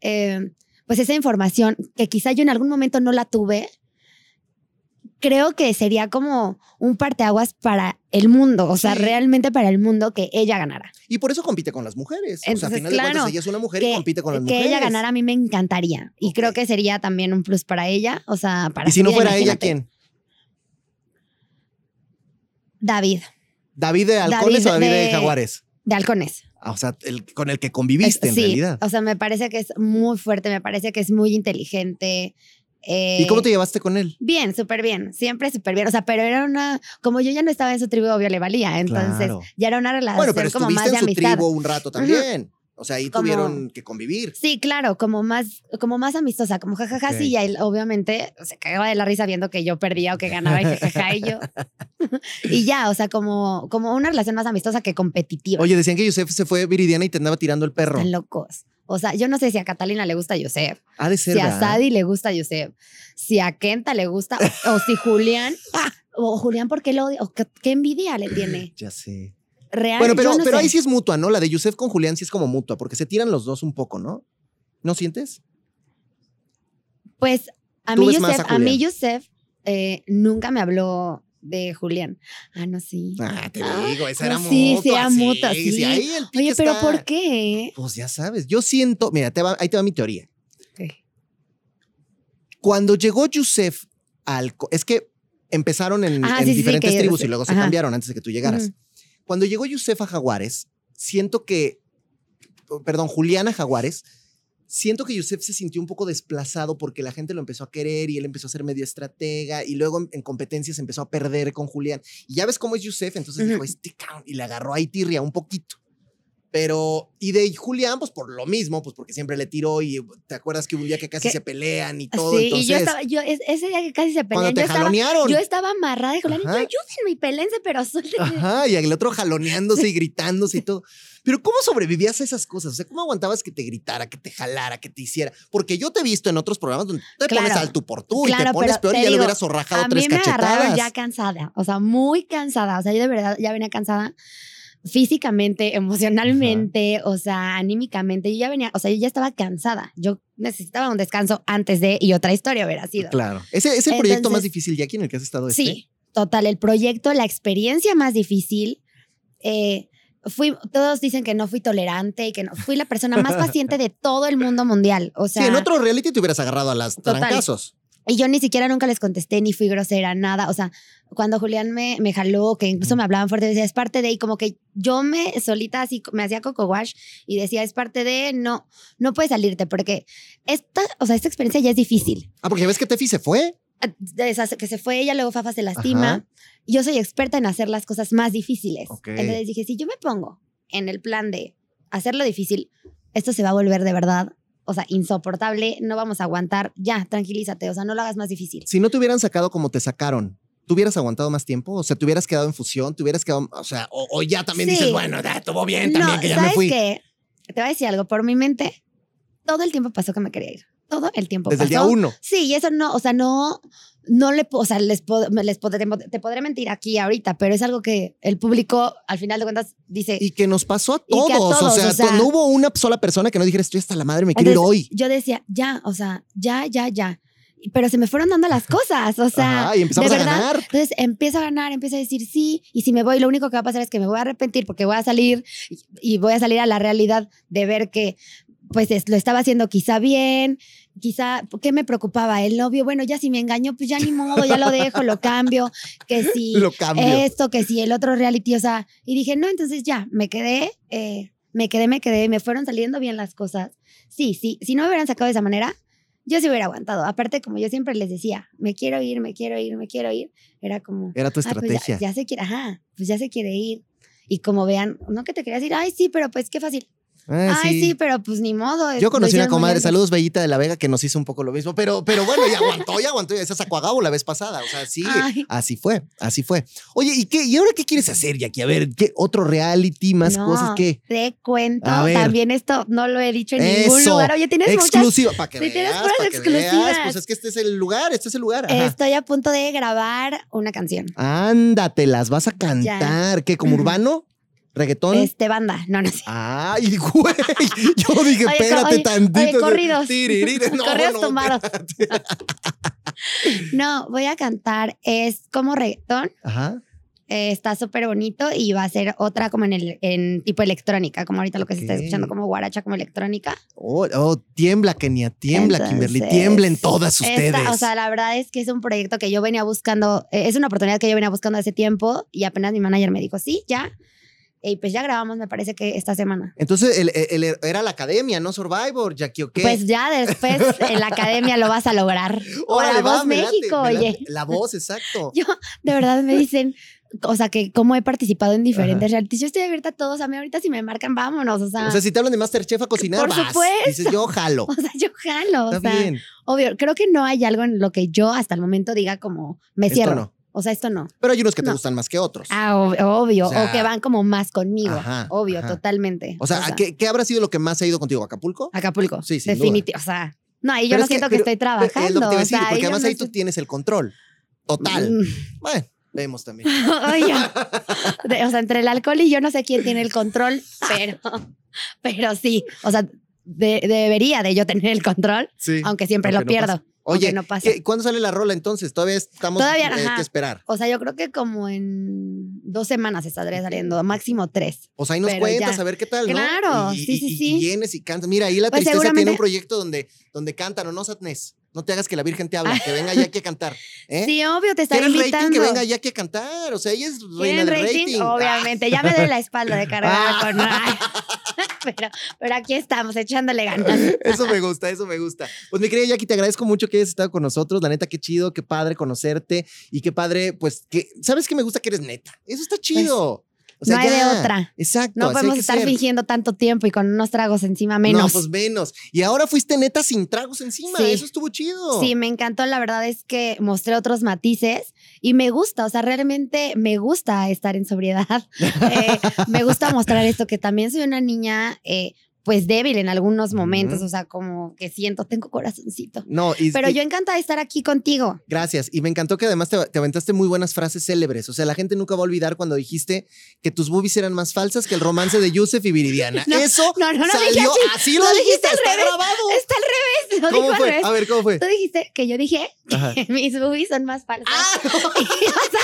eh, pues esa información, que quizá yo en algún momento no la tuve, creo que sería como un parteaguas para el mundo, o sea, Sí. realmente para el mundo que ella ganara. Y por eso compite con las mujeres. o sea, a Entonces, final de cuentas, claro, ella es una mujer y Que, compite con las que mujeres. ella ganara a mí me encantaría y creo que sería también un plus para ella, o sea, para Y si no fuera ella. ¿quién? David, ¿David de Halcones David o David de, de- Jaguares? de Halcones. Ah, O sea, el con el que conviviste en sí, realidad. o sea, me parece que es muy fuerte, me parece que es muy inteligente. eh, ¿Y cómo te llevaste con él? Bien, súper bien, siempre súper bien. O sea, pero era una, como yo ya no estaba en su tribu, obvio le valía. Entonces Claro. ya era una relación Bueno, pero como estuviste más de en su amistad. tribu un rato también. O sea, ahí Como- tuvieron que convivir. Sí, claro, como más, como más amistosa, como jajaja, Ok. sí, y él obviamente se cagaba de la risa viendo que yo perdía o que ganaba y jajaja y yo. y ya, o sea, como, como una relación más amistosa que competitiva. Oye, decían que Yusef se fue viridiana y te andaba tirando el perro. Están locos. O sea, yo no sé si a Catalina le gusta Yosef, Ha de ser, si a. Sadi le gusta Yosef, si a Kenta le gusta, o si Julián, o Julián, ¿por qué lo odia? O qué, qué envidia le tiene. Ya sé. Real, Bueno, pero, yo no pero sé. ahí sí es mutua, ¿no? La de Yusef con Julián sí es como mutua, porque se tiran los dos un poco, ¿no? ¿No sientes? Pues a mí Yusef, a a, mí Julián. Yusef eh, nunca me habló de Julián. Ah, no, sí. Ah, te Ah, digo, esa no, era sí, mutua. sí era mutua, sí. ahí el pique Oye, pero está- ¿por qué? Pues ya sabes, yo siento, mira, te va- ahí te va mi teoría. Ok. Cuando llegó Yusef al... Es que empezaron en, sí, sí, sí, diferentes tribus y luego se cambiaron antes de que tú llegaras. Cuando llegó Yusef a Jaguares, siento que, perdón, Juliana Jaguares, siento que Yusef se sintió un poco desplazado porque la gente lo empezó a querer y él empezó a ser medio estratega y luego en, en competencias empezó a perder con Julián. Y ya ves cómo es Yusef, entonces dijo, este y le agarró ahí tirria un poquito. Pero, y de Julián, pues por lo mismo, pues porque siempre le tiró y te acuerdas que hubo un día que casi ¿Qué? se pelean y todo. sí, entonces, y yo estaba, yo, es- ese día que casi se cuando pelean, te yo estaba, jalonearon. yo estaba amarrada de Julián y yo, ayúdenme y pelense, pero suéltenme. Ajá, y el otro jaloneándose y gritándose y todo. Pero ¿cómo sobrevivías a esas cosas? O sea, ¿cómo aguantabas que te gritara, que te jalara, que te hiciera? Porque yo te he visto en otros programas donde te Claro. pones al tú por tú y te pones peor te y ya le digo, hubieras zorrajado A tres mí me agarraron cachetadas. ya cansada, o sea, muy cansada. O sea, yo de verdad ya venía cansada. Físicamente, emocionalmente, o sea, anímicamente. Yo ya venía, o sea, yo ya estaba cansada. Yo necesitaba un descanso antes de y otra historia hubiera sido. Claro. ¿Ese es el proyecto más difícil, Jackie, en el que has estado este? Sí, total. El proyecto, la experiencia más difícil. eh, fui, todos dicen que no fui tolerante y que no fui la persona más paciente de todo el mundo mundial. O sea, sí, en otro reality te hubieras agarrado a las Total. trancazos. Y yo ni siquiera nunca les contesté ni fui grosera, nada. O sea, cuando Julián me, me jaló, que incluso me hablaban fuerte, decía, es parte de, y como que yo me solita así me hacía coco wash y decía, es parte de, no, no puedes salirte, porque esta, o sea, esta experiencia ya es difícil. Ah, porque ya ves que Tefi se fue. de esas que se fue ella, luego Fafa se lastima. Ajá. Yo soy experta en hacer las cosas más difíciles. Ok. Entonces dije, si yo me pongo en el plan de hacerlo difícil, esto se va a volver de verdad, o sea, insoportable, no vamos a aguantar, ya, tranquilízate, o sea, no lo hagas más difícil. Si no te hubieran sacado como te sacaron, ¿tú hubieras aguantado más tiempo? O sea, ¿te hubieras quedado en fusión? ¿Te hubieras quedado, o sea, o, o ya también Sí. dices, bueno, ya estuvo bien también, no, que ya me ¿sabes fui? qué? Te voy a decir algo, por mi mente, todo el tiempo pasó que me quería ir. Todo el tiempo Desde el día uno. Sí, y eso no, o sea, no, no le, o sea, les, pod- les te podré mentir aquí ahorita, pero es algo que el público, al final de cuentas, dice. Y que nos pasó a todos. a o, sea, o sea- no hubo una sola persona que no dijera, estoy hasta la madre, me quiero ir hoy. Yo decía, ya, o sea, ya, ya, ya. Pero se me fueron dando las cosas, o sea, Ajá, y empezamos de a ganar. Entonces empiezo a ganar, empiezo a decir sí, y si me voy, lo único que va a pasar es que me voy a arrepentir porque voy a salir y voy a salir a la realidad de ver que pues es- lo estaba haciendo quizá bien, quizá, ¿qué me preocupaba? El novio, bueno, ya si me engañó, pues ya ni modo, ya lo dejo, lo cambio, que si Lo cambio. esto, que si el otro reality, o sea, y dije, no, entonces ya, me quedé, eh, me quedé, me quedé, me fueron saliendo bien las cosas. Sí, sí, si no me hubieran sacado de esa manera, yo sí hubiera aguantado. Aparte, como yo siempre les decía, me quiero ir, me quiero ir, me quiero ir, era como, Era tu "Ay, pues ya- estrategia. ya, se quiere, ajá, pues ya se quiere ir. Y como vean, no que te querías ir, ay, sí, pero pues qué fácil. Ah, ay, sí. pero pues ni modo. Yo conocí una comadre, bien". saludos Bellita de la Vega, que nos hizo un poco lo mismo, pero, pero bueno, ya aguantó, ya aguantó, ya se sacó a Gabo la vez pasada, o sea, sí, Ay. así fue, así fue. Oye, ¿y qué? ¿Y ahora qué quieres hacer, Jackie? A ver, ¿qué otro reality, más No, cosas que Te cuento, también esto no lo he dicho en ningún lugar. Oye, tienes muchas exclusiva para que Sí, tienes veas, puras para que veas, exclusivas. pues es que este es el lugar, este es el lugar. ajá. Estoy a punto de grabar una canción. Ándate, las vas a cantar, ¿qué? ¿Como urbano? ¿Reggaetón? Este banda, no, no sé. Ay, güey, yo dije, Oye, espérate oye, tantito. oye, corridos. No, Corridos no, tumbados. No, voy a cantar, es como reggaetón, Ajá. eh, está súper bonito y va a ser otra como en el en tipo electrónica, como ahorita lo que se está escuchando como guaracha, como electrónica. Oh, oh, tiembla, Kenia, tiembla, Kimberly, Entonces, tiemblen todas ustedes. esta- o sea, la verdad es que es un proyecto que yo venía buscando, eh, es una oportunidad que yo venía buscando hace tiempo y apenas mi manager me dijo, sí, ya. Y pues ya grabamos, me parece que esta semana. Entonces, el- el- era la academia, no Survivor, Jackie, ¿o qué? Pues ya después en la academia lo vas a lograr. O la va, voz late, México, late. oye. La voz, exacto. Yo, de verdad, me dicen, o sea, que como he participado en diferentes realities, yo estoy abierta a todos. A mí ahorita si me marcan, vámonos, o sea, O sea, si te hablan de Masterchef a cocinar, Por vas. supuesto. Dices, yo jalo. o sea, yo jalo, o Está sea, bien. obvio, creo que no hay algo en lo que yo hasta el momento diga como, me Esto cierro. no. O sea, esto no. Pero hay unos que te No. gustan más que otros. Ah, ob- obvio, O o, que van como más conmigo, ajá, obvio, ajá. totalmente. o sea, ¿qué, qué habrá sido lo que más ha ido contigo? ¿Acapulco? Acapulco, Sí, duda. definitivamente, o sea, no, ahí yo no siento que, pero- estoy trabajando. Es lo que te iba a o decir, sea, porque además no ahí tú estoy- tienes el control. Total. Mm. Bueno, vemos también. Oye, o sea, entre el alcohol y yo no sé quién tiene el control, pero, pero sí, o sea, de- debería de yo tener el control, Sí. aunque siempre Aunque lo no pierdo. pasa. Oye, no pasa. ¿qué- ¿cuándo sale la rola entonces? Todavía estamos Todavía, eh, que esperar. O sea, yo creo que como en dos semanas estaría saliendo, máximo tres. Pues ahí nos cuentas ya. a ver qué tal, ¿no? Claro, Y- sí, y- sí, y- sí. Y vienes y cantas. Mira, ahí la Pues tristeza tiene un proyecto donde, donde cantan, ¿o no, Satnés? No te hagas que la Virgen te habla, que venga Jackie a cantar. ¿eh? Sí, obvio, te ¿Quieres invitando. rating? Que venga Jackie a cantar. O sea, ella es reina ¿Quieren del rating? rating. Obviamente, ya me doy la espalda de cargada Ah. con... Pero, pero aquí estamos, echándole ganas. Eso me gusta, eso me gusta. Pues mi querida Jackie, te agradezco mucho que hayas estado con nosotros. La neta, qué chido, qué padre conocerte y qué padre, pues, que, ¿sabes que me gusta que eres neta? Eso está chido. O sea, no hay de otra. Exacto. No podemos estar ser. fingiendo tanto tiempo y con unos tragos encima menos. No, pues menos. Y ahora fuiste neta sin tragos encima. Sí. Eso estuvo chido. Sí, me encantó. La verdad es que mostré otros matices y me gusta, o sea, realmente me gusta estar en sobriedad. Eh, me gusta mostrar esto, que también soy una niña, eh, pues débil en algunos momentos, o sea, como que siento, tengo corazoncito. No, y, Pero y- yo encantada de estar aquí contigo. Gracias. Y me encantó que además te, te aventaste muy buenas frases célebres. O sea, la gente nunca va a olvidar cuando dijiste que tus boobies eran más falsas que el romance de Yusef y Viridiana. No, Eso no, no, no salió. dije así. así lo dijiste, al está revés. grabado. Está al revés, lo ¿Cómo al fue? revés. A ver, ¿cómo fue? Tú dijiste que yo dije Ajá. que mis boobies son más falsas. Ah, O sea,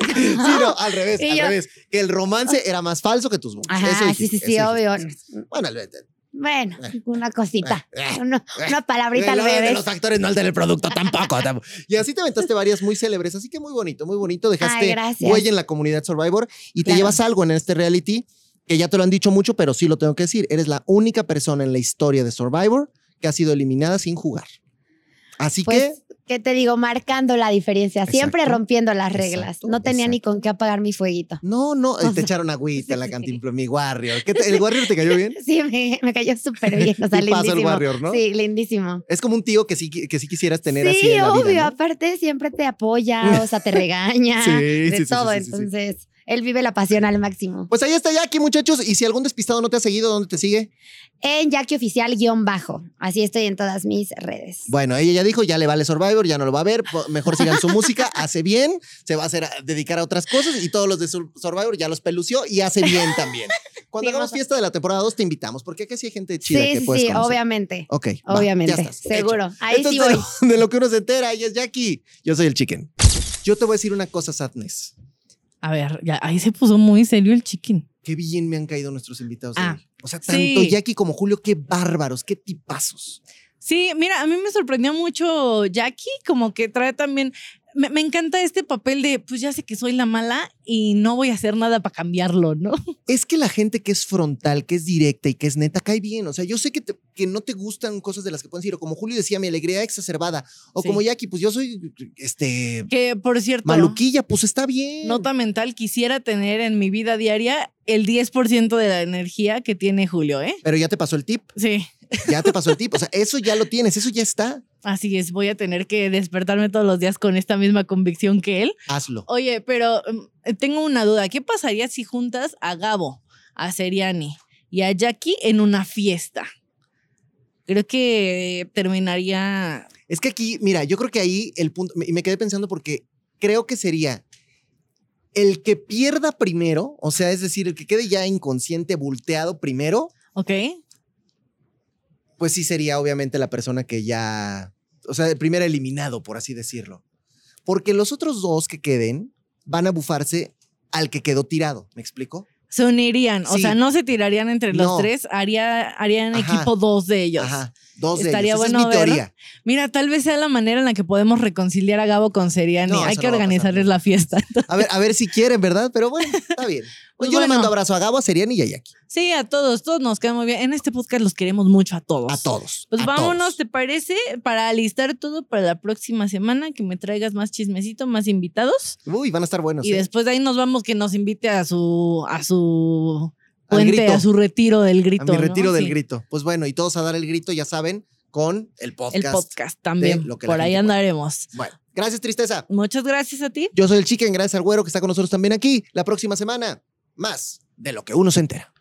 Sí, no, al revés, Y al yo- revés. Que el romance era más falso que tus boobies. Ajá, Eso sí, sí, dijiste, sí, eso obvio. dijiste. Bueno, el- el- Bueno, Eh. una cosita. Eh. Una, una palabrita al lo de revés. los actores no al teleproducto tampoco, tampoco. Y así te aventaste varias muy célebres, así que muy bonito, muy bonito. Dejaste Ay, huella en la comunidad Survivor y te Claro. llevas algo en este reality que ya te lo han dicho mucho, pero sí lo tengo que decir. Eres la única persona en la historia de Survivor que ha sido eliminada sin jugar. Así Pues, ¿qué te digo? Marcando la diferencia, siempre rompiendo las reglas. Exacto, no tenía ni con qué apagar mi fueguito. que no, no, eh, te echaron agüita en la cantinflora, mi Warrior. ¿Qué te- ¿El Warrior te cayó bien? Sí, me, me cayó súper bien. O sea, Tipazo el lindísimo. Warrior, ¿no? Sí, lindísimo. Es como un tío que sí, que sí quisieras tener sí, así la obvio. vida, ¿no? Aparte, siempre te apoya, o sea, te regaña. Sí, de todo. Entonces, él vive la pasión al máximo. Pues ahí está Jackie, muchachos. Y si algún despistado no te ha seguido, ¿dónde te sigue? En Jackie Oficial guion bajo. Así estoy en todas mis redes. Bueno, ella ya dijo, ya le vale Survivor, ya no lo va a ver, mejor sigan su música, hace bien, se va a hacer a dedicar a otras cosas y todos los de Sur- Survivor ya los pelució y hace bien también. Cuando Sí, hagamos fiesta de la temporada 2 te invitamos, porque aquí sí hay gente chida Sí, que sí, puedes sí, conocer. obviamente. Ok, va, Obviamente, ya estás, seguro. hecho. Ahí sí Entonces, voy. De lo que uno se entera, ella es Jackie. Yo soy el chicken. Yo te voy a decir una cosa, Sadness. A ver, ya ahí se puso muy serio el chicken. Qué bien me han caído nuestros invitados. de Ah, hoy. O sea, tanto sí. Jackie como Julio, qué bárbaros, qué tipazos. Sí, mira, a mí me sorprendió mucho Jackie, como que trae también. Me, me encanta este papel de, pues ya sé que soy la mala y no voy a hacer nada para cambiarlo, ¿no? Es que la gente que es frontal, que es directa y que es neta, cae bien. O sea, yo sé que, te- que no te gustan cosas de las que pueden decir, o como Julio decía, mi alegría exacerbada, o Sí. como Jackie, pues yo soy, este, Que por cierto, maluquilla, pues está bien. nota mental, quisiera tener en mi vida diaria el 10% de la energía que tiene Julio, ¿eh? Pero ya te pasó el tip, Sí. ya te pasó el tip. O sea, eso ya lo tienes, eso ya está. Así es, voy a tener que despertarme todos los días con esta misma convicción que él. Hazlo. Oye, pero mm, tengo una duda. ¿Qué pasaría si juntas a Gabo, a Seriani y a Jackie en una fiesta? Creo que terminaría. Es que aquí, mira, yo creo que ahí el punto, y me quedé pensando porque creo que sería el que pierda primero, o sea, es decir, el que quede ya inconsciente, volteado primero, ¿Ok? Pues sí sería obviamente la persona que ya, o sea, el primer eliminado, por así decirlo. Porque los otros dos que queden van a bufarse al que quedó tirado, ¿me explico? Se unirían. O sea, no se tirarían entre No. los tres. Haría, harían Ajá. equipo dos de ellos. Ajá, dos de Estaría ellos. Esa bueno es mi teoría. Mira, tal vez sea la manera en la que podemos reconciliar a Gabo con Seriani. No, Hay que no organizarles la fiesta. A ver, a ver si quieren, ¿verdad? Pero bueno, está bien. Pues Yo le mando abrazo a Gabo, a Seriani y a Jackie. Sí, a todos, todos nos quedan muy bien. En este podcast los queremos mucho a todos. A todos. Pues a vámonos, todos. ¿te parece? Para alistar todo para la próxima semana, que me traigas más chismecito, más invitados. Uy, van a estar buenos. y ¿eh? después de ahí nos vamos que nos invite a su a su puente, a su retiro del grito. A mi ¿no? retiro del Sí, grito. Pues bueno, y todos a dar el grito, ya saben, con el podcast. El podcast también. lo que la Por ahí andaremos. Bueno, gracias, Tristeza. Muchas gracias a ti. Yo soy el Chicken, gracias al güero que está con nosotros también aquí. La próxima semana, más de lo que uno se entera.